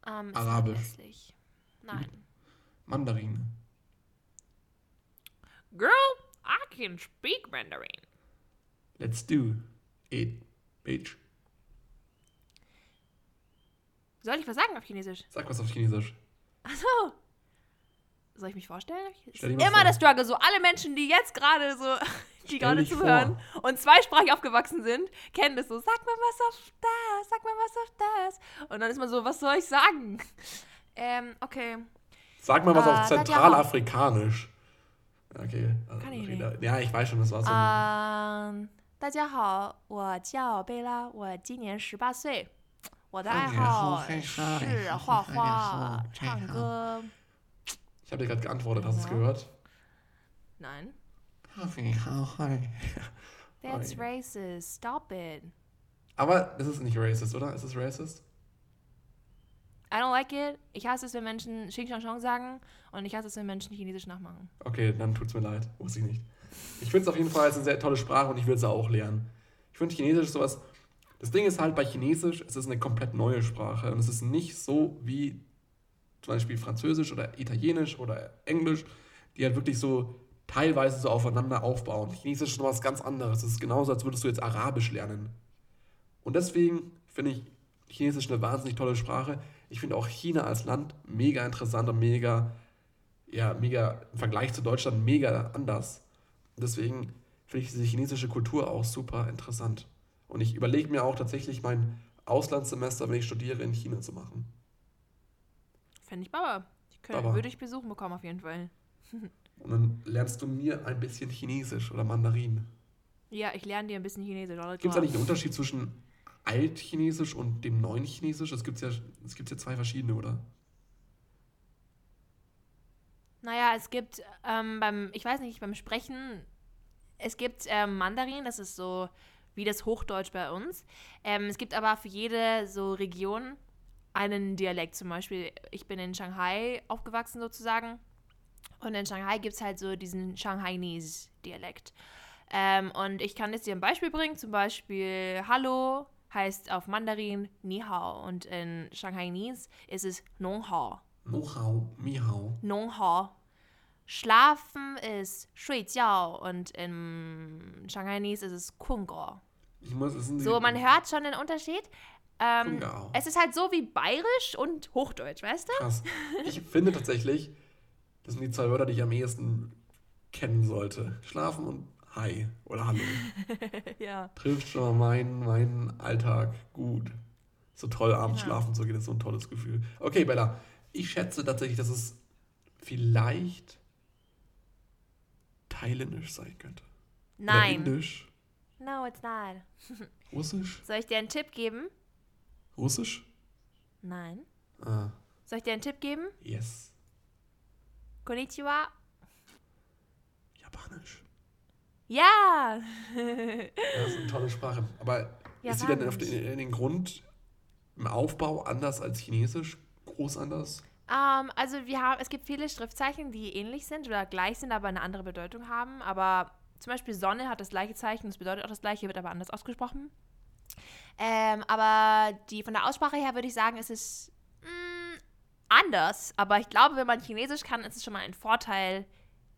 Ähm, Arabisch. westlich. Nein. Mandarin. Girl, I can speak Mandarin. Let's do it, bitch. Soll ich was sagen auf Chinesisch? Sag was auf Chinesisch. Achso. Soll ich mich vorstellen? Das Stell immer vor. der Struggle. So alle Menschen, die jetzt gerade so, die gerade zuhören und zweisprachig aufgewachsen sind, kennen das so. Sag mal was auf das, sag mal was auf das. Und dann ist man so, was soll ich sagen? Ähm, okay. Sag mal was Ah, auf ihr Zentralafrikanisch. Okay. also Kann ich wieder- Ja, ich weiß schon, das war so. Ähm, 大家好，我叫贝拉，我今年十八岁。我的爱好是画画、唱歌。 Ich habe dir gerade geantwortet, hast du es Ja. gehört? Nein. Oh, That's ja. racist. Stop it. Aber das ist nicht racist, oder? Ist es racist? Like it. Ich hasse es, wenn Menschen Xing Shang Shang sagen und ich hasse es, wenn Menschen Chinesisch nachmachen. Okay, dann tut's mir leid. Wusste ich nicht. Ich finde es auf jeden Fall eine sehr tolle Sprache und ich will es auch lernen. Ich finde Chinesisch sowas. Das Ding ist halt bei Chinesisch, es ist eine komplett neue Sprache und es ist nicht so wie zum Beispiel Französisch oder Italienisch oder Englisch, die halt wirklich so teilweise so aufeinander aufbauen. Chinesisch ist noch was ganz anderes. Es ist genauso, als würdest du jetzt Arabisch lernen. Und deswegen finde ich Chinesisch eine wahnsinnig tolle Sprache. Ich finde auch China als Land mega interessant und mega, ja, mega im Vergleich zu Deutschland mega anders. Deswegen finde ich diese chinesische Kultur auch super interessant. Und ich überlege mir auch tatsächlich mein Auslandssemester, wenn ich studiere, in China zu machen. Finde ich Baba. Ich könnte, Baba. würde ich besuchen bekommen auf jeden Fall. Und dann lernst du mir ein bisschen Chinesisch oder Mandarin. Ja, ich lerne dir ein bisschen Chinesisch. Gibt es eigentlich einen Unterschied zwischen Altchinesisch und dem neuen Chinesisch? Es gibt ja, es gibt ja zwei verschiedene, oder? Naja, es gibt ähm, beim, ich weiß nicht, beim Sprechen, es gibt ähm, Mandarin, das ist so wie das Hochdeutsch bei uns. Ähm, es gibt aber für jede so Region einen Dialekt. Zum Beispiel, ich bin in Shanghai aufgewachsen sozusagen. Und in Shanghai gibt es halt so diesen Shanghainese-Dialekt. Ähm, und ich kann jetzt dir ein Beispiel bringen. Zum Beispiel Hallo heißt auf Mandarin Ni Hao. Und in Shanghainese ist es Nong Hao. Know-how, Mihao. Nonghao. Schlafen ist 睡觉 und im Shanghainese ist es Kungo. Ich muss, die- So, man hört schon den Unterschied. Ähm, es ist halt so wie Bayerisch und Hochdeutsch, weißt du? Krass. Ich finde tatsächlich, das sind die zwei Wörter, die ich am ehesten kennen sollte. Schlafen und Hi oder Hallo. ja. Trifft schon mal meinen, meinen Alltag gut. So toll abends Genau. schlafen zu gehen, ist so ein tolles Gefühl. Okay, Bella, ich schätze tatsächlich, dass es vielleicht thailändisch sein könnte. Oder Nein. indisch. No, it's not. Russisch? Soll ich dir einen Tipp geben? Russisch? Nein. Ah, Soll ich dir einen Tipp geben? yes. Konnichiwa. Japanisch. Ja. Ja, das ist eine tolle Sprache. Aber ist sie denn auf den, in den Grund im Aufbau anders als Chinesisch? Groß anders? Ähm, also wir haben, es gibt viele Schriftzeichen, die ähnlich sind oder gleich sind, aber eine andere Bedeutung haben. Aber zum Beispiel Sonne hat das gleiche Zeichen, das bedeutet auch das gleiche, wird aber anders ausgesprochen. Ähm, aber die von der Aussprache her würde ich sagen, es ist mh, anders. Aber ich glaube, wenn man Chinesisch kann, ist es schon mal ein Vorteil,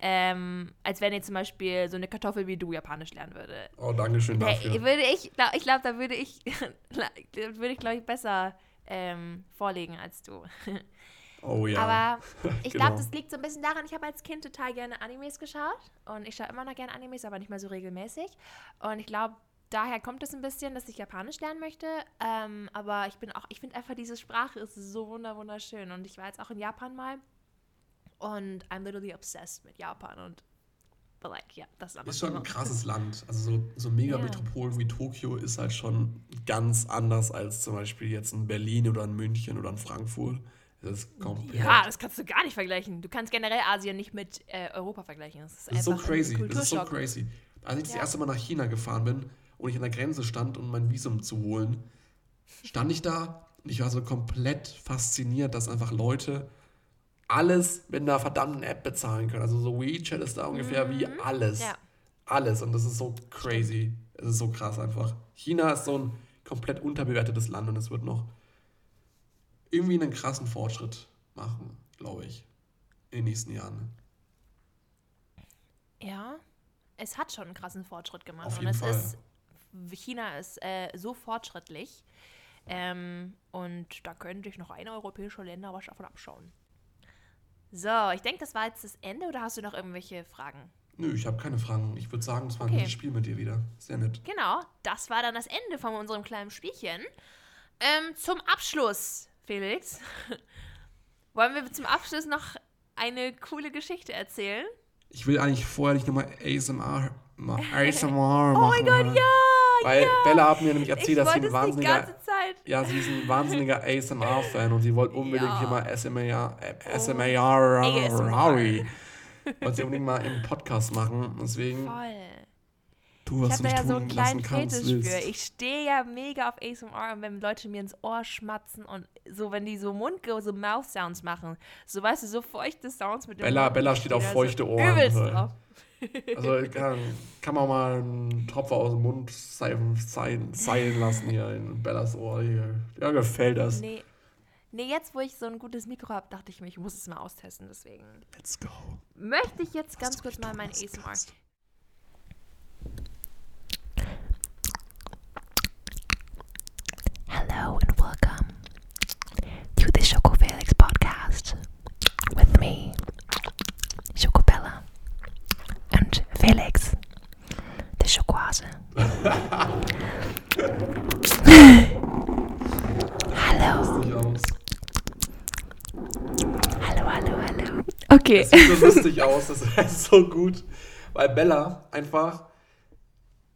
ähm, als wenn ihr zum Beispiel so eine Kartoffel wie du Japanisch lernen würde. Oh, danke schön Da, dafür. würde ich, ich glaube, da würde ich, da würde ich, glaube ich, besser ähm, vorlegen als du. Oh ja. Aber ich Genau. glaube, das liegt so ein bisschen daran, ich habe als Kind total gerne Animes geschaut und ich schaue immer noch gerne Animes, aber nicht mehr so regelmäßig. Und ich glaube, daher kommt es ein bisschen, dass ich Japanisch lernen möchte. Ähm, aber ich bin auch, ich finde einfach, diese Sprache ist so wunder wunderschön. Und ich war jetzt auch in Japan mal und I'm literally obsessed mit Japan und but like, ja, das ist, Ist schon ein krasses Land. Also so, so Megametropolen wie Tokio ist halt schon ganz anders als zum Beispiel jetzt in Berlin oder in München oder in Frankfurt. Das ist komplett. Ja, das kannst du gar nicht vergleichen. Du kannst generell Asien nicht mit äh, Europa vergleichen. Das ist, das ist so crazy. Das ist so crazy. Als ich das Ja. erste Mal nach China gefahren bin und ich an der Grenze stand, um mein Visum zu holen, stand ich da und ich war so komplett fasziniert, dass einfach Leute alles mit einer verdammten App bezahlen können. Also so WeChat ist da ungefähr wie alles. Mhm. Ja. Alles. Und das ist so crazy. Es ist so krass einfach. China ist so ein komplett unterbewertetes Land und es wird noch irgendwie einen krassen Fortschritt machen, glaube ich, in den nächsten Jahren. Ja, es hat schon einen krassen Fortschritt gemacht. Auf und jeden es Fall. ist, China ist äh, so fortschrittlich. Ähm, und da könnte ich noch eine europäische Länder was davon abschauen. So, ich denke, das war jetzt das Ende oder hast du noch irgendwelche Fragen? Nö, ich habe keine Fragen. Ich würde sagen, das war ein Okay. gutes Spiel mit dir wieder. Sehr nett. Genau, das war dann das Ende von unserem kleinen Spielchen. Ähm, zum Abschluss, Felix, wollen wir zum Abschluss noch eine coole Geschichte erzählen? Ich will eigentlich vorher nicht nochmal ASMR, ASMR machen. Oh mein Gott, ja! Weil ja. Bella hat mir nämlich erzählt, ich dass sie ein es wahnsinniger, Zeit. ja, sie ist ein wahnsinniger ASMR-Fan und sie wollte unbedingt Ja. Oh. hier mal ASMR, äh, ASMR, ASMR. wollte sie unbedingt mal im Podcast machen. Deswegen, Voll. tu, Ich habe du da ja so einen kleinen Fetisch für. Ich stehe ja mega auf ASMR und wenn Leute mir ins Ohr schmatzen und so, wenn die so Mund, so Mouth-Sounds machen, so weißt du, so feuchte Sounds mit dem Bella- Mund, Bella steht auf feuchte Ohren, Übelst drauf. Also kann, kann man mal einen Tropfer aus dem Mund seilen, seilen, seilen lassen hier in Bellas Ohr. Hier. Ja, gefällt das. Nee. Nee, jetzt, wo ich so ein gutes Mikro habe, dachte ich mir, ich muss es mal austesten. Deswegen Let's go. möchte ich jetzt ganz kurz mal mein ASMR. kannst. Hello and welcome to the Choco Felix podcast with me, Felix, der Schokohase. hallo. Hallo, hallo, hallo. Okay. Das sieht so lustig aus, das ist so gut. Weil Bella einfach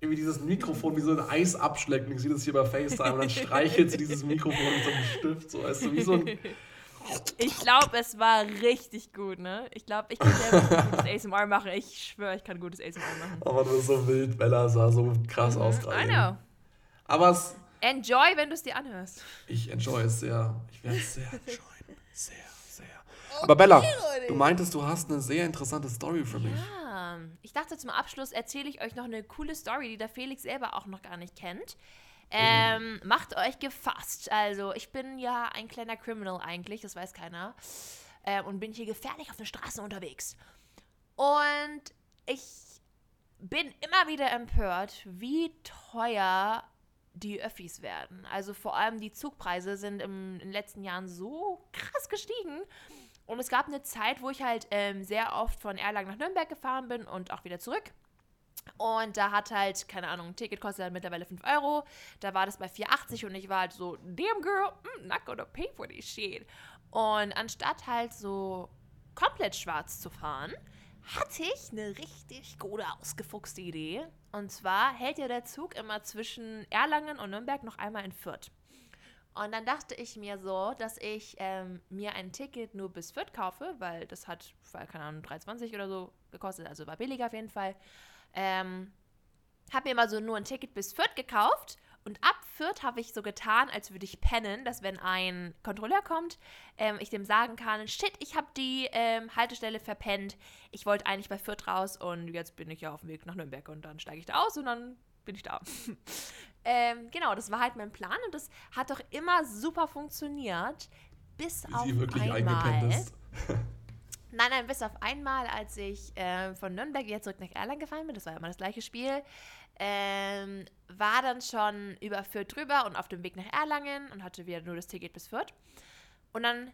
irgendwie dieses Mikrofon wie so ein Eis abschleckt. Ich sehe das hier bei FaceTime und dann streichelt sie dieses Mikrofon mit so einem Stift, so weißt du, wie so ein ich glaube, es war richtig gut, ne? Ich glaube, ich kann selber gutes ASMR machen. Ich schwöre, ich kann gutes ASMR machen. Aber das ist so wild. Bella sah so krass aus I gerade. know. Aber es, Enjoy, wenn du es dir anhörst. ich enjoy es sehr. Ich werde es sehr enjoyen. Sehr, sehr. Aber Bella, du meintest, du hast eine sehr interessante Story für mich. Ja, ich dachte zum Abschluss erzähle ich euch noch eine coole Story, die der Felix selber auch noch gar nicht kennt. Ähm, macht euch gefasst. Also, ich bin ja ein kleiner Criminal eigentlich, das weiß keiner. Ähm, und bin hier gefährlich auf den Straßen unterwegs. Und ich bin immer wieder empört, wie teuer die Öffis werden. Also vor allem die Zugpreise sind im, in den letzten Jahren so krass gestiegen. Und es gab eine Zeit, wo ich halt ähm, sehr oft von Erlangen nach Nürnberg gefahren bin und auch wieder zurück. Und da hat halt, keine Ahnung, ein Ticket kostet halt mittlerweile 5 Euro. Da war das bei 4,80 und ich war halt so, damn girl, I'm not gonna pay for this shit. Und anstatt halt so komplett schwarz zu fahren, hatte ich eine richtig gute, ausgefuchste Idee. Und zwar hält ja der Zug immer zwischen Erlangen und Nürnberg noch einmal in Fürth. Und dann dachte ich mir so, dass ich ähm, mir ein Ticket nur bis Fürth kaufe, weil das hat, keine Ahnung, 3,20 oder so gekostet, also war billiger auf jeden Fall. Ähm, habe mir mal so nur ein Ticket bis Fürth gekauft und ab Fürth habe ich so getan, als würde ich pennen, dass wenn ein Kontrolleur kommt, ähm, ich dem sagen kann, shit, ich habe die ähm, Haltestelle verpennt, ich wollte eigentlich bei Fürth raus und jetzt bin ich ja auf dem Weg nach Nürnberg und dann steige ich da aus und dann bin ich da. ähm, genau, das war halt mein Plan und das hat doch immer super funktioniert, bis Wie auf sie wirklich einmal. eingepennt ist. Nein, nein, bis auf einmal, als ich äh, von Nürnberg wieder zurück nach Erlangen gefahren bin, das war immer das gleiche Spiel, ähm, war dann schon über Fürth drüber und auf dem Weg nach Erlangen und hatte wieder nur das Ticket bis Fürth. Und dann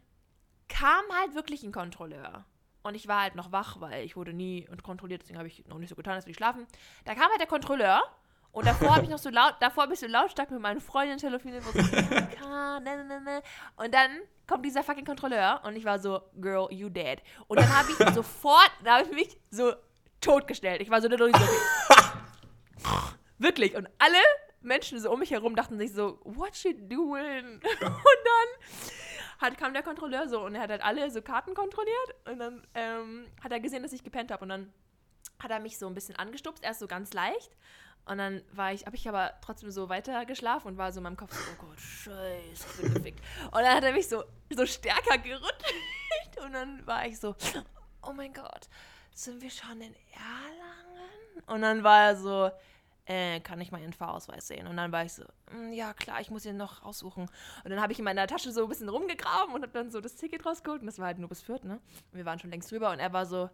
kam halt wirklich ein Kontrolleur. Und ich war halt noch wach, weil ich wurde nie und kontrolliert, deswegen habe ich noch nicht so getan, als würde ich schlafen. Da kam halt der Kontrolleur und davor habe ich noch so laut, davor habe ich lautstark mit meinen Freundinnen telefoniert, so, "Erika, ne, ne, ne, ne." und dann kommt dieser fucking Kontrolleur und ich war so, girl, you dead. Und dann habe ich sofort, da habe ich mich so totgestellt. Ich war so so, wirklich. Und alle Menschen so um mich herum dachten sich so, what she doing? Und dann hat, kam der Kontrolleur so und er hat halt alle so Karten kontrolliert und dann ähm, hat er gesehen, dass ich gepennt habe und dann hat er mich so ein bisschen angestupst, erst so ganz leicht und dann war ich, habe ich aber trotzdem so weiter geschlafen und war so in meinem Kopf so, oh Gott, scheiße, ich bin gefickt. Und dann hat er mich so, so stärker gerüttelt und dann war ich so, oh mein Gott, sind wir schon in Erlangen? Und dann war er so, äh, kann ich mal Ihren Fahrausweis sehen? Und dann war ich so, "Mm, ja klar, ich muss ihn noch raussuchen. Und dann habe ich in meiner Tasche so ein bisschen rumgegraben und habe dann so das Ticket rausgeholt und das war halt nur bis Fürth, ne? Und wir waren schon längst drüber und er war so,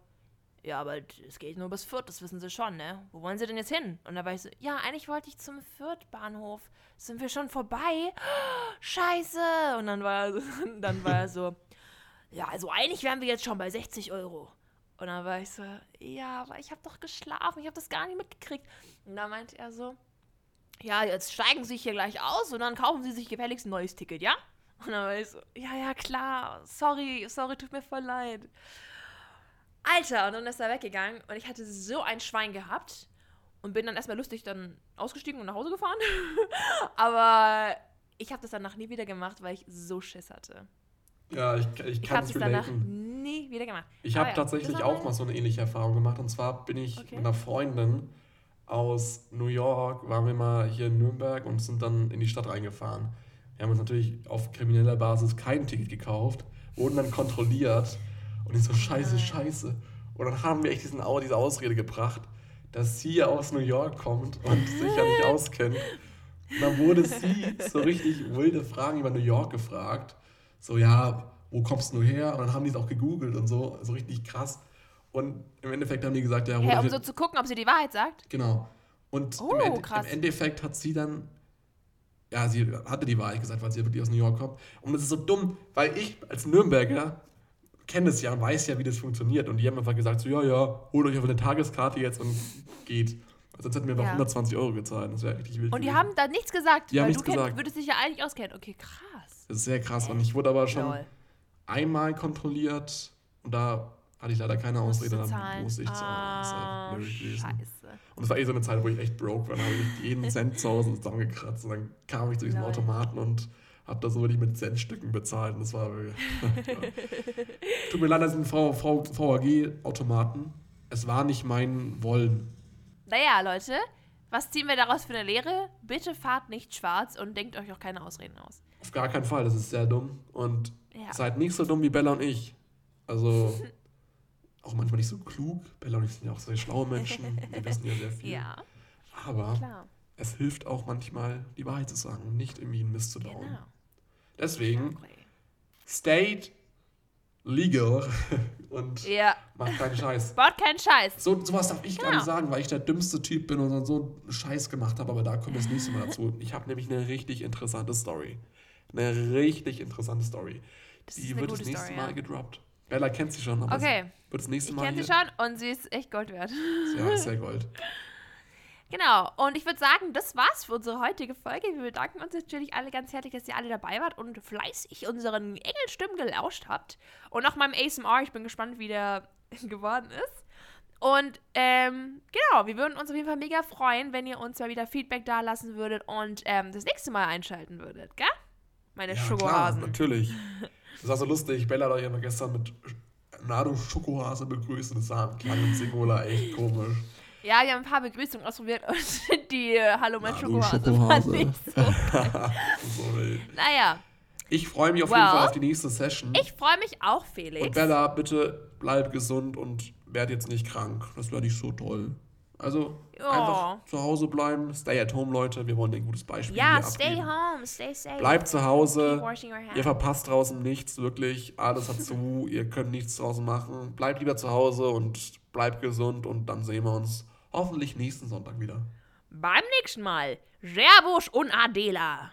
ja, aber es geht nur bis Fürth, das wissen Sie schon, ne? Wo wollen Sie denn jetzt hin? Und da war ich so, ja, eigentlich wollte ich zum Fürth-Bahnhof. Sind wir schon vorbei? Scheiße! Und dann war er so, dann war er so ja, also eigentlich wären wir jetzt schon bei 60 Euro. Und dann war ich so, ja, aber ich habe doch geschlafen, ich habe das gar nicht mitgekriegt. Und dann meinte er so, ja, jetzt steigen Sie hier gleich aus und dann kaufen Sie sich gefälligst ein neues Ticket, ja? Und dann war ich so, ja, ja, klar, sorry, sorry, tut mir voll leid. Alter, und dann ist er weggegangen und ich hatte so ein Schwein gehabt und bin dann erstmal lustig dann ausgestiegen und nach Hause gefahren. Aber ich habe das danach nie wieder gemacht, weil ich so Schiss hatte. Ja, ich, ich Ich kann habe es danach nie wieder gemacht. Ich habe ja, tatsächlich auch mal so eine ähnliche Erfahrung gemacht. Und zwar bin ich Okay. mit einer Freundin aus New York, waren wir mal hier in Nürnberg und sind dann in die Stadt reingefahren. Wir haben uns natürlich auf krimineller Basis kein Ticket gekauft, wurden dann kontrolliert und ich so, scheiße, scheiße. Und dann haben wir echt diesen, diese Ausrede gebracht, dass sie aus New York kommt und sich ja nicht auskennt. Und dann wurde sie so richtig wilde Fragen über New York gefragt. So, ja, wo kommst du her? Und dann haben die es auch gegoogelt und so, so richtig krass. Und im Endeffekt haben die gesagt, ja, Hä, euch um so zu gucken, ob sie die Wahrheit sagt? Genau. Und Oh, im, End krass. im Endeffekt hat sie dann, ja, sie hatte die Wahrheit gesagt, weil sie wirklich aus New York kommt. Und das ist so dumm, weil ich als Nürnberger kenne es ja und weiß ja, wie das funktioniert. Und die haben einfach gesagt, so, ja, ja, holt euch einfach eine Tageskarte jetzt und geht. Sonst hätten wir einfach Ja. 120 Euro gezahlt. Das wäre richtig wild. Und die haben da nichts gesagt, Die haben weil nichts du gesagt. würdest dich ja eigentlich auskennen. Okay, krass. Das ist sehr krass. Und ich wurde aber schon Lol. einmal kontrolliert und da hatte ich leider keine Ausrede, dann musste ich zahlen. Das Ah, gewesen. scheiße. Und es war eh so eine Zeit, wo ich echt broke war. Dann habe ich jeden Cent zu Hause zusammengekratzt. Und dann kam ich zu diesem Lol. Automaten und habe da so wirklich mit Centstücken bezahlt. Das war ja. Tut mir leid, das sind VAG-Automaten. Es war nicht mein Wollen. Naja, Leute, was ziehen wir daraus für eine Lehre? Bitte fahrt nicht schwarz und denkt euch auch keine Ausreden aus. Auf gar keinen Fall, das ist sehr dumm. Und Ja. seid nicht so dumm wie Bella und ich. Also auch manchmal nicht so klug. Bella und ich sind ja auch sehr schlaue Menschen. Wir wissen ja sehr viel. Ja, Aber klar. es hilft auch manchmal, die Wahrheit zu sagen und nicht irgendwie einen Mist zu bauen. Genau. Deswegen, state legal und Ja, macht keinen Scheiß. baut keinen Scheiß. So, sowas darf ich gar Genau. nicht sagen, weil ich der dümmste Typ bin und so einen Scheiß gemacht habe, aber da kommt das nächste Mal dazu. Ich habe nämlich eine richtig interessante Story. Eine richtig interessante Story. Das Die wird das nächste Story, Mal ja. gedroppt. Bella kennt sie schon, aber Okay. wird das nächste Ich Mal kenne sie schon und sie ist echt Gold wert. Ja, ist ja Gold. Genau, und ich würde sagen, das war's für unsere heutige Folge. Wir bedanken uns natürlich alle ganz herzlich, dass ihr alle dabei wart und fleißig unseren Engelstimmen gelauscht habt. Und auch meinem ASMR, ich bin gespannt, wie der geworden ist. Und ähm, genau, wir würden uns auf jeden Fall mega freuen, wenn ihr uns mal wieder Feedback da lassen würdet und ähm, das nächste Mal einschalten würdet, gell? Meine Ja, klar, Schokohasen. natürlich. Das war so lustig. Bella hat euch noch gestern mit Nado Schokohase begrüßt und das sah klang im Singular echt komisch. Ja, wir haben ein paar Begrüßungen ausprobiert und die äh, Hallo mein Schokohase Schokohase. nicht so. so wild. Naja, Ich freue mich auf Well, jeden Fall auf die nächste Session. ich freue mich auch, Felix. und Bella, bitte bleib gesund und werd jetzt nicht krank. Das wäre nicht so toll. Also Ja. einfach zu Hause bleiben. Stay at home, Leute. Wir wollen dir ein gutes Beispiel Ja, stay abgeben. home, stay safe. Bleibt zu Hause. Ihr verpasst draußen nichts, wirklich. Alles hat zu. Ihr könnt nichts draußen machen. Bleibt lieber zu Hause und bleibt gesund und dann sehen wir uns hoffentlich nächsten Sonntag wieder. Beim nächsten Mal. Servus und Adela.